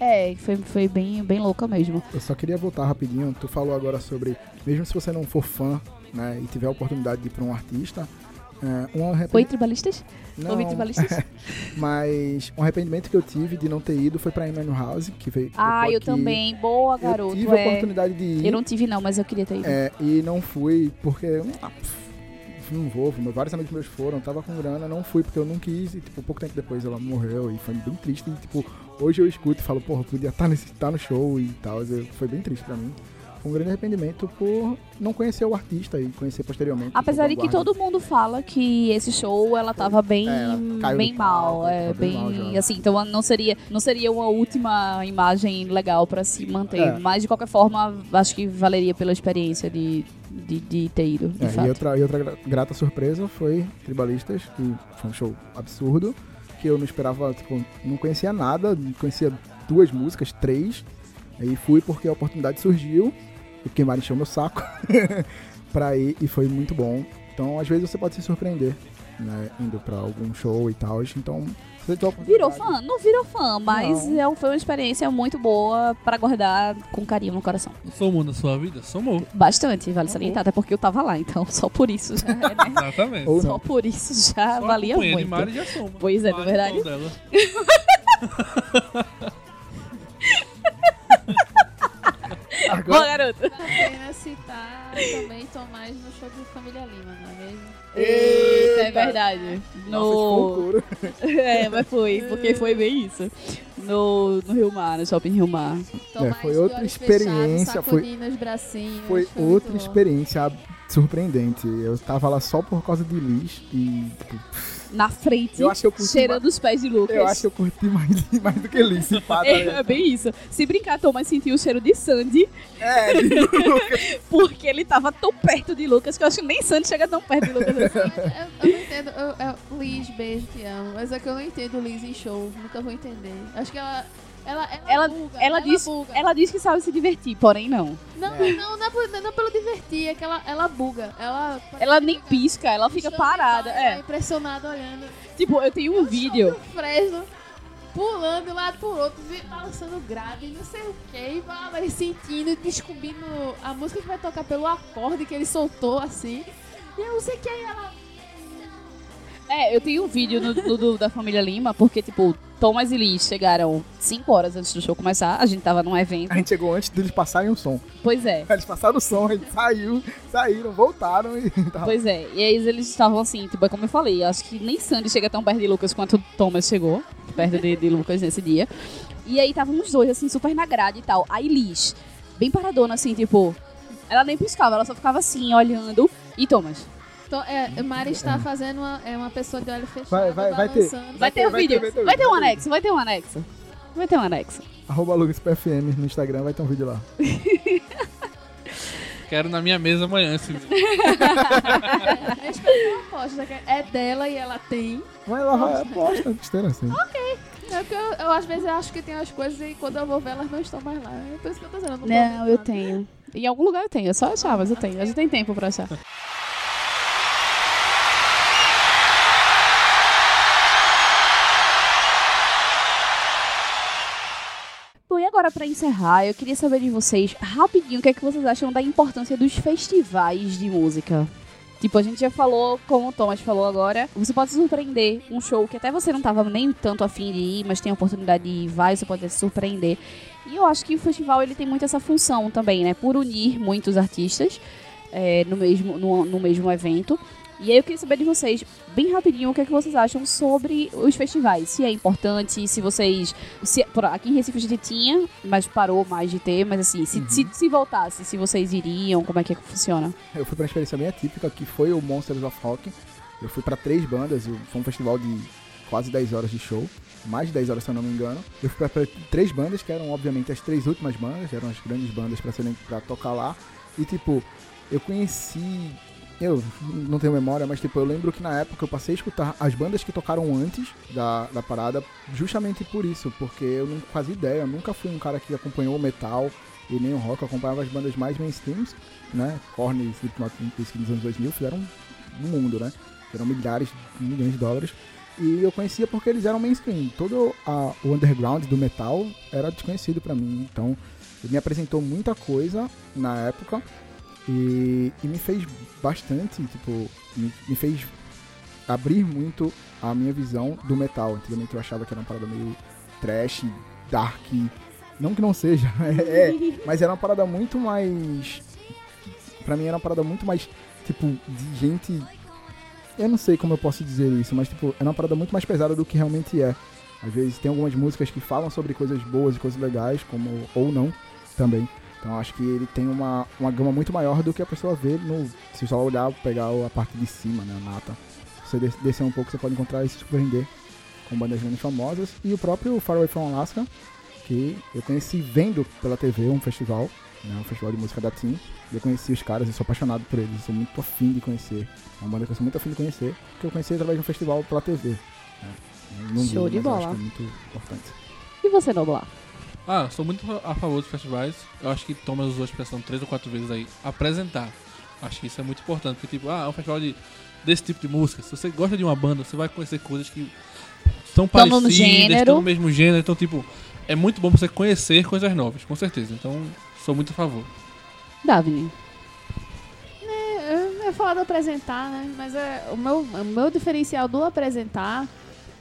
É, foi, foi bem, bem louca mesmo. Eu só queria voltar rapidinho. Tu falou agora sobre, mesmo se você não for fã, né, e tiver a oportunidade de ir pra um artista, é, um arrependimento. Oi, tribalistas? Ouvi Não, tribalistas? mas um arrependimento que eu tive de não ter ido foi pra Emmanuel House, que veio. ah, eu também. Boa, Eu garoto. tive a é. oportunidade de ir. Eu não tive, não, mas eu queria ter ido. É, e não fui porque. ah, não vou, meus- vários amigos meus foram, tava com grana, não fui porque eu não quis, e tipo, pouco tempo depois ela morreu e foi bem triste. E tipo, hoje eu escuto e falo, porra, podia estar nesse tá no show e tal. Foi bem triste pra mim. Um grande arrependimento por não conhecer o artista e conhecer posteriormente. Apesar de que todo mundo fala que esse show ela tava bem, É, bem mal, palco, é bem mal assim, então não seria, não seria uma última imagem legal pra se manter, É. mas de qualquer forma acho que valeria pela experiência de, de, de ter ido, de É, e outra, e outra gra- grata surpresa foi Tribalistas, que foi um show absurdo, que eu não esperava, tipo, não conhecia nada, conhecia duas músicas, três, aí fui porque a oportunidade surgiu, e o Queimar encheu meu saco pra ir, e foi muito bom. Então, às vezes você pode se surpreender, né, indo pra algum show e tal, então... Virou fã? Não virou fã, mas Não. é foi uma experiência muito boa pra guardar com carinho no coração. Somou na sua vida? Somou. Bastante, vale salientar, até porque eu tava lá, então só por isso já, é, né? Exatamente. Ou Só não. por isso já Só valia muito. Mari já soma. Pois é, é Mari, verdade? Agora, garoto. Vale a pena citar também Tomás no show de Família Lima, não é mesmo? Eita, é verdade. nossa, No... foi couro. É, mas foi, porque foi bem isso. No, no Rio Mar, no Shopping Rio Mar. Tomás foi outra experiência, fechados, foi- bracinhos. Foi muito outra bom. experiência surpreendente. Eu tava lá só por causa de Liz e, tipo, Na frente, Eu acho que eu curti cheirando os pés de Lucas. Eu acho que eu curti mais, mais do que Liz, se pá, É, é bem isso. Se brincar, Thomas sentiu o cheiro de Sandy, É, porque ele tava tão perto de Lucas, que eu acho que nem Sandy chega tão perto de Lucas assim. Eu, eu não entendo. Eu, eu, Liz, beijo, te amo. Mas é que eu não entendo Liz em show. Nunca vou entender. Acho que ela. Ela, ela, Ela- buga, ela diz- buga. Ela diz que sabe se divertir, porém não. Não, É. não, não é, por- não é pelo divertir, é que ela, ela buga. Ela, Ela nem pisca, ela fica parada. ela É. impressionada olhando. Tipo, eu tenho um O vídeo. Fresno, pulando de um lado pro outro, balançando grave, não sei o que, e vai- sentindo, descobrindo a música que vai tocar pelo acorde que ele soltou assim. E eu não sei o que, aí ela. É, eu tenho um vídeo no, no- do- da família Lima, porque, tipo, Thomas e Liz chegaram 5 horas antes do show começar. A gente tava num evento. a gente chegou antes deles passarem o som. Pois é. Eles passaram o som, a gente saiu, saíram, voltaram e tal. Pois é, e aí eles estavam assim, tipo, é como eu falei, acho que nem Sandy chega tão perto de Lucas quanto Thomas chegou, perto de, de Lucas nesse dia. E aí estavam os dois, assim, super na grade e tal. Aí Liz, bem paradona, assim, tipo, ela nem piscava, ela só ficava assim, olhando. E Thomas, Então, é, Mari está fazendo uma, é uma pessoa de olho fechado. Vai- vai- vai ter. vai ter o vai vídeo, ter, vai ter, vai ter um vai ter. anexo, vai ter um anexo. Vai ter um anexo. Arroba LugasPFM no Instagram, vai ter um vídeo lá. Quero na minha mesa amanhã esse vídeo. Eu poste, já que é dela e ela tem. Mas ela vai, posta, besteira assim. É porque eu, eu, às vezes acho que tem as coisas e quando eu vou ver elas não estão mais lá. É por isso que eu tô dizendo. Não, Não, eu tenho. Em algum lugar eu tenho, é só achar, mas eu tenho. A gente tem tempo pra achar. Bom, e agora pra encerrar, eu queria saber de vocês, rapidinho, o que é que vocês acham da importância dos festivais de música? Tipo, a gente já falou, como o Thomas falou agora, você pode se surpreender um show que até você não tava nem tanto afim de ir, mas tem a oportunidade de ir, vai, você pode se surpreender. E eu acho que o festival ele tem muito essa função também, né? Por unir muitos artistas é, no, mesmo, no, no mesmo evento. E aí eu queria saber de vocês, bem rapidinho, o que, é que vocês acham sobre os festivais. Se é importante, se vocês. Se, aqui em Recife a gente tinha, mas parou mais de ter, mas assim, se, se, se voltasse, se vocês iriam, como é que funciona? Eu fui pra uma experiência bem atípica, que foi o Monsters of Rock. Eu fui pra três bandas, foi um festival de quase 10 horas de show, mais de 10 horas se eu não me engano. Eu fui pra três bandas, que eram obviamente as três últimas bandas, eram as grandes bandas serem, pra tocar lá. E tipo, eu conheci. Eu não tenho memória, mas tipo, eu lembro que na época eu passei a escutar as bandas que tocaram antes da, da parada, justamente por isso, porque eu não fazia ideia, eu nunca fui um cara que acompanhou o metal e nem o rock, eu acompanhava as bandas mais mainstreams, né? Korn e Slipknot que nos anos 2000 fizeram no mundo, né? Fizeram milhares, milhões de dólares. E eu conhecia porque eles eram mainstream. Todo a- o underground do metal era desconhecido pra mim. Então, ele me apresentou muita coisa na época e, e me fez bastante, tipo, me, me fez abrir muito a minha visão do metal. Antigamente eu achava que era uma parada meio trash, dark. Não que não seja, é, é, mas era uma parada muito mais. Pra mim era uma parada muito mais, tipo, de gente. Eu não sei como eu posso dizer isso, mas tipo, era uma parada muito mais pesada do que realmente é. Às vezes tem algumas músicas que falam sobre coisas boas e coisas legais, como ou não também. Então acho que ele tem uma, uma gama muito maior do que a pessoa vê no. Se só olhar, pegar a parte de cima, né? A nata. Se você des- descer um pouco, você pode encontrar e se surpreender com bandas menos famosas. E o próprio Far Away From Alaska, que eu conheci vendo pela TV um festival, né? Um festival de música da Team. E eu conheci os caras e sou apaixonado por eles. Sou muito afim de conhecer. É uma banda que eu sou muito afim de conhecer, que eu conheci através de um festival pela TV. Né? Eu Não Show vi, de eu bola. é muito importante. E você, Noblar? Ah, sou muito a favor dos festivais. Eu acho que Thomas usou a expressão três ou quatro vezes aí. Apresentar. Acho que isso é muito importante. Porque, tipo, ah, é um festival de, desse tipo de música. Se você gosta de uma banda, você vai conhecer coisas que são Tão parecidas, estão no mesmo gênero. Então, tipo, é muito bom você conhecer coisas novas, com certeza. Então, sou muito a favor. Davine. É, é foda apresentar, né? Mas é, o, meu, o meu diferencial do apresentar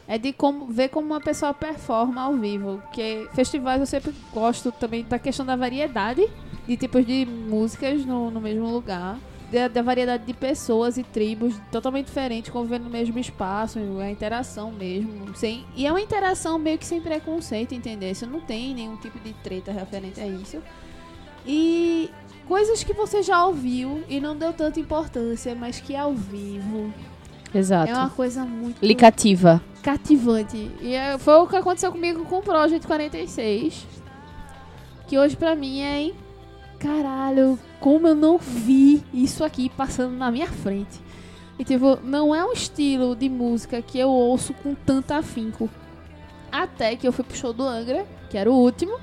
é de como ver como uma pessoa performa ao vivo. Porque festivais eu sempre gosto também da questão da variedade de tipos de músicas no, no mesmo lugar. Da, da variedade de pessoas e tribos totalmente diferentes convivendo no mesmo espaço, a interação mesmo. Sem, e é uma interação meio que sem preconceito, entender? Isso não tem nenhum tipo de treta referente a isso. E coisas que você já ouviu e não deu tanta importância, mas que ao vivo Exato. é uma coisa muito Lhe cativa. Cativante. E é- foi o que aconteceu comigo com o Project 46. Que hoje pra mim é em caralho, como eu não vi isso aqui passando na minha frente. E tipo, não é um estilo de música que eu ouço com tanto afinco. Até que eu fui pro show do Angra, que era o último.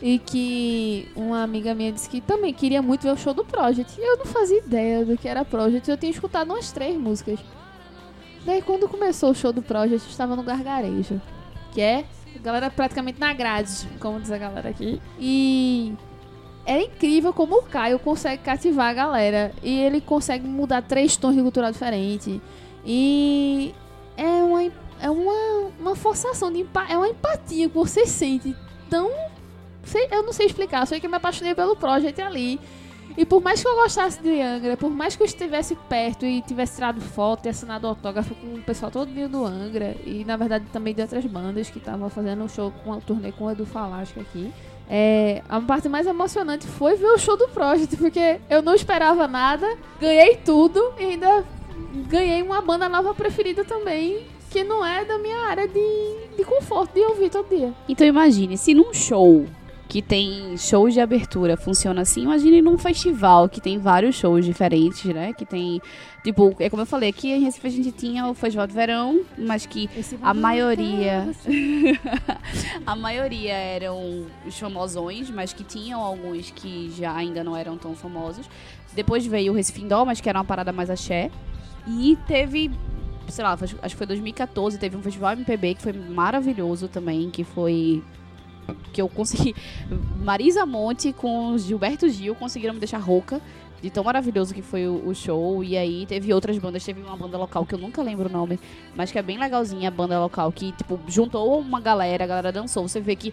E que uma amiga minha disse que também queria muito ver o show do Project. E eu não fazia ideia do que era Project. Eu tinha escutado umas três músicas. Daí quando começou o show do Project, eu estava no gargarejo. Que é a galera praticamente na grade, como diz a galera aqui. E é incrível como o Caio consegue cativar a galera. E ele consegue mudar três tons de cultural diferente. E é uma, é uma, uma forçação de é uma empatia que você sente tão. eu não sei explicar, só que eu me apaixonei pelo Project ali. E por mais que eu gostasse de Angra, por mais que eu estivesse perto e tivesse tirado foto e assinado autógrafo com o pessoal todo do Angra, e na verdade também de outras bandas que estavam fazendo um show com a turnê com o Edu Falasca aqui. É, a parte mais emocionante foi ver o show do Project, porque eu não esperava nada, ganhei tudo e ainda ganhei uma banda nova preferida também, que não é da minha área de, de conforto de ouvir todo dia. Então imagine, se num show que tem shows de abertura funciona assim, imagine num festival que tem vários shows diferentes, né? Que tem, tipo, é como eu falei, aqui em Recife a gente tinha o Festival de Verão, mas que a maioria a maioria eram os famosões, mas que tinham alguns que já ainda não eram tão famosos. Depois veio o Recife Indoor, mas que era uma parada mais axé. E teve, sei lá, acho que foi 2014, teve um festival MPB que foi maravilhoso também, que foi que eu consegui Marisa Monte com Gilberto Gil conseguiram me deixar rouca de tão maravilhoso que foi o, show. E aí teve outras bandas, teve uma banda local que eu nunca lembro o nome, mas que é bem legalzinha a banda local, que, tipo, juntou uma galera, a galera dançou. Você vê que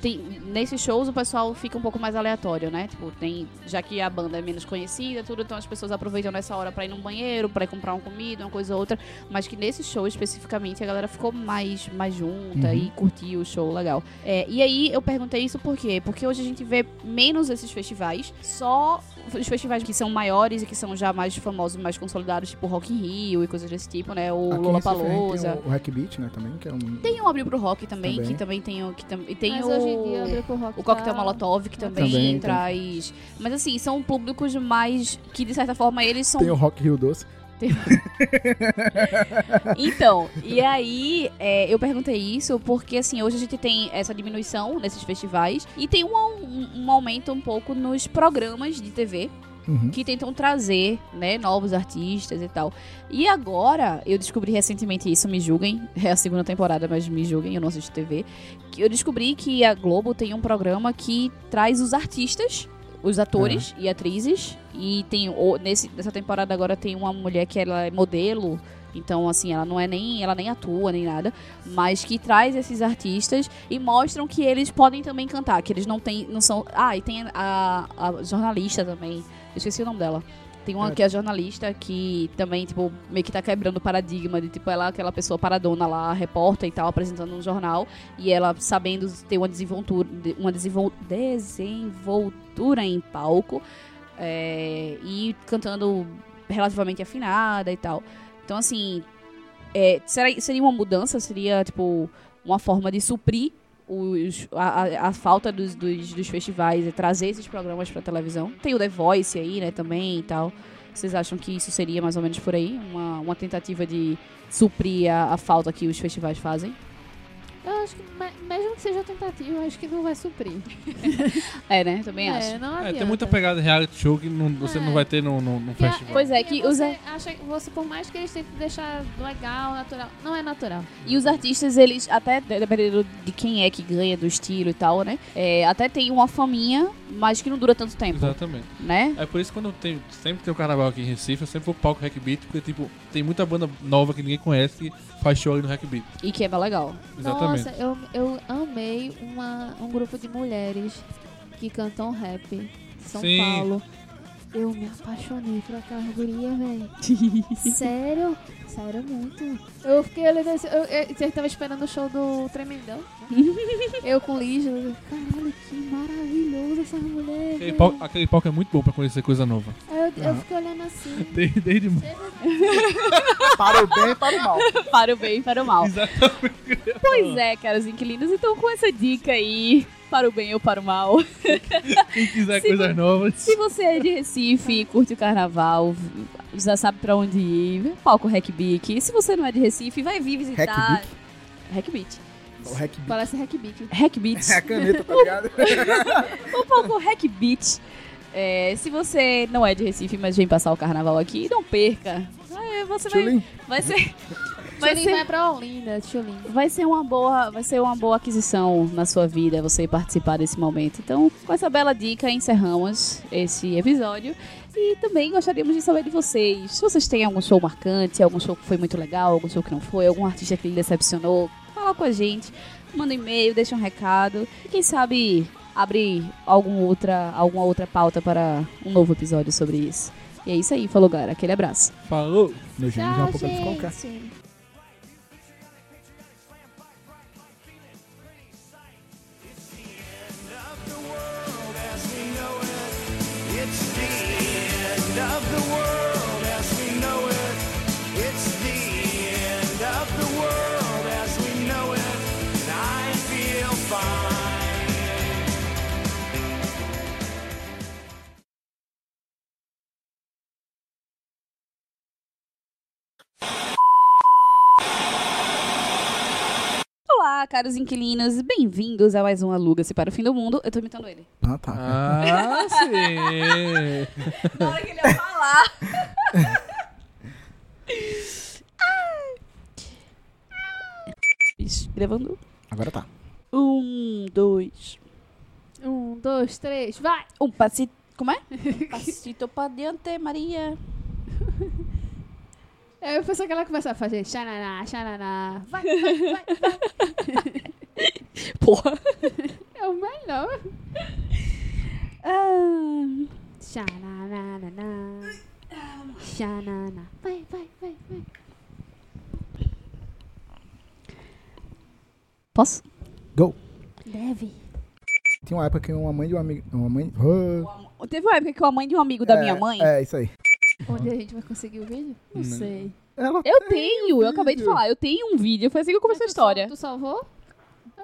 tem, nesses shows o pessoal fica um pouco mais aleatório, né? Tipo, tem. Já que a banda é menos conhecida, tudo, então as pessoas aproveitam nessa hora pra ir no banheiro, pra ir comprar uma comida, uma coisa ou outra. Mas que nesse show especificamente a galera ficou mais, mais junta Uhum. e curtiu o show legal. É, e aí eu perguntei isso por quê? Porque hoje a gente vê menos esses festivais, só os festivais que são maiores e que são já mais famosos, mais consolidados, tipo Rock in Rio e coisas desse tipo, né? O Lollapalooza. Tem o, o Hack Beat, né, também, que é um... Tem um Abril pro Rock também, Também. que também tem o. Que tam, e tem Mas o, hoje em dia abriu pro rock o Coquetel tá- Molotov, que também, Também tem. traz. Mas assim, são públicos mais. que de certa forma eles são. Tem o Rock Rio Doce. Então, e aí é, eu perguntei isso porque assim, hoje a gente tem essa diminuição nesses festivais e tem um, um, um aumento um pouco nos programas de TV Uhum. que tentam trazer, né, novos artistas e tal. E agora, eu descobri recentemente isso, me julguem, é a segunda temporada, mas me julguem, eu não assisto TV, que eu descobri que a Globo tem um programa que traz os artistas, os atores e atrizes, e tem nesse, nessa temporada agora tem uma mulher que ela é modelo, então, assim, ela não é nem. Ela nem atua, nem nada. Mas que traz esses artistas e mostram que eles podem também cantar. Que eles não tem. não são. Ah, e tem a, a jornalista também. Eu esqueci o nome dela. Tem uma que é jornalista que também, tipo, meio que tá quebrando o paradigma de, tipo, ela é aquela pessoa paradona lá, repórter e tal, apresentando um jornal. E ela sabendo ter uma desenvoltura, uma desenvol, desenvoltura em palco. é, e cantando relativamente afinada e tal. Então, assim, é, será- seria uma mudança? Seria, tipo, uma forma de suprir os, a, a- falta dos, dos, dos festivais e trazer esses programas pra televisão? Tem o The Voice aí, né, também e tal. Vocês acham que isso seria mais ou menos por aí? Uma, uma tentativa de suprir a, a falta que os festivais fazem? Eu acho que, me- mesmo que seja tentativa, eu acho que não vai suprir. É, né? Também acho. É, não É, tem muita pegada de reality show que não- você É. não vai ter no, no, no Que a- festival. Pois é, porque que os você acha que você, por mais que eles tentem deixar legal, natural, não é natural. E os artistas, eles, até dependendo de quem é que ganha, do estilo e tal, né? É, até tem uma faminha, mas que não dura tanto tempo, Exatamente. né? É por isso que quando tem, sempre tem o carnaval aqui em Recife, eu sempre vou palco Hack Beat, porque tipo, tem muita banda nova que ninguém conhece que faz show ali no Hack Beat. E que é bem legal. Exatamente. Nossa, eu, eu amei uma, um grupo de mulheres que cantam rap São Sim. Paulo. Eu me apaixonei por aquela guria, velho. Sério? Sério, muito. Eu fiquei olhando assim, eu, eu, você tava esperando o show do Tremendão? né? eu com Lígia, eu, caralho, que maravilhoso essa mulher. Aquele velho. palco, aquele palco é muito bom pra conhecer coisa nova. Eu, eu Aham. fiquei olhando assim. Desde, desde Para o bem e para o mal. para o bem e para o mal. Exatamente. Pois é, caros inquilinos. Então, com essa dica aí, para o bem ou para o mal. Quem quiser Se coisas novas. Se você é de Recife e curte o carnaval, já sabe pra onde ir, palco Hackbeat. Se você não é de Recife, vai vir visitar. Hackbeat. Hack. Parece Hackbeat. Hackbeat. É a caneta, tá ligado? o palco Hackbeat. É, se você não é de Recife, mas vem passar o carnaval aqui, não perca. Você vai, vai ser. Vai Tchulin ser, vai pra Olinda, Tchulin. vai ser uma boa, vai ser uma boa aquisição na sua vida você participar desse momento. Então, com essa bela dica, encerramos esse episódio. E também gostaríamos de saber de vocês. Se vocês têm algum show marcante, algum show que foi muito legal, algum show que não foi, algum artista que lhe decepcionou, fala com a gente. Manda um e-mail, deixa um recado. E quem sabe abre algum outra, alguma outra pauta para um novo episódio sobre isso. E é isso aí, falou galera. Aquele abraço. Falou! Meu gênio já é um Olá, caros inquilinos. Bem-vindos a mais um Aluga-se para o Fim do Mundo. Eu tô imitando ele. Ah, tá. Ah, sim! Na hora que ele ia falar. Ixi, Gravando. Agora tá. Um, dois. Um, dois, três, vai! Um passito. Como é? Passito pra diante, Maria. Aí eu pensei que ela começa a fazer xananá, xananá. Vai, vai, vai, vai. Porra. É o melhor. Ah, Xanananá. Xananá. Vai, vai, vai, vai. posso? Go. Deve. Tinha tinha uma época que uma mãe de um amigo. Uma mãe. Ah, Teve uma época que a mãe de um amigo da é, minha mãe. É, isso aí. Onde a gente vai conseguir o vídeo? Não, Não. sei. Ela Eu tem tenho, eu acabei de vídeo. falar, eu tenho um vídeo, foi assim que eu comecei a história. Tu salvou?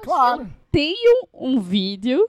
Claro. Tenho um vídeo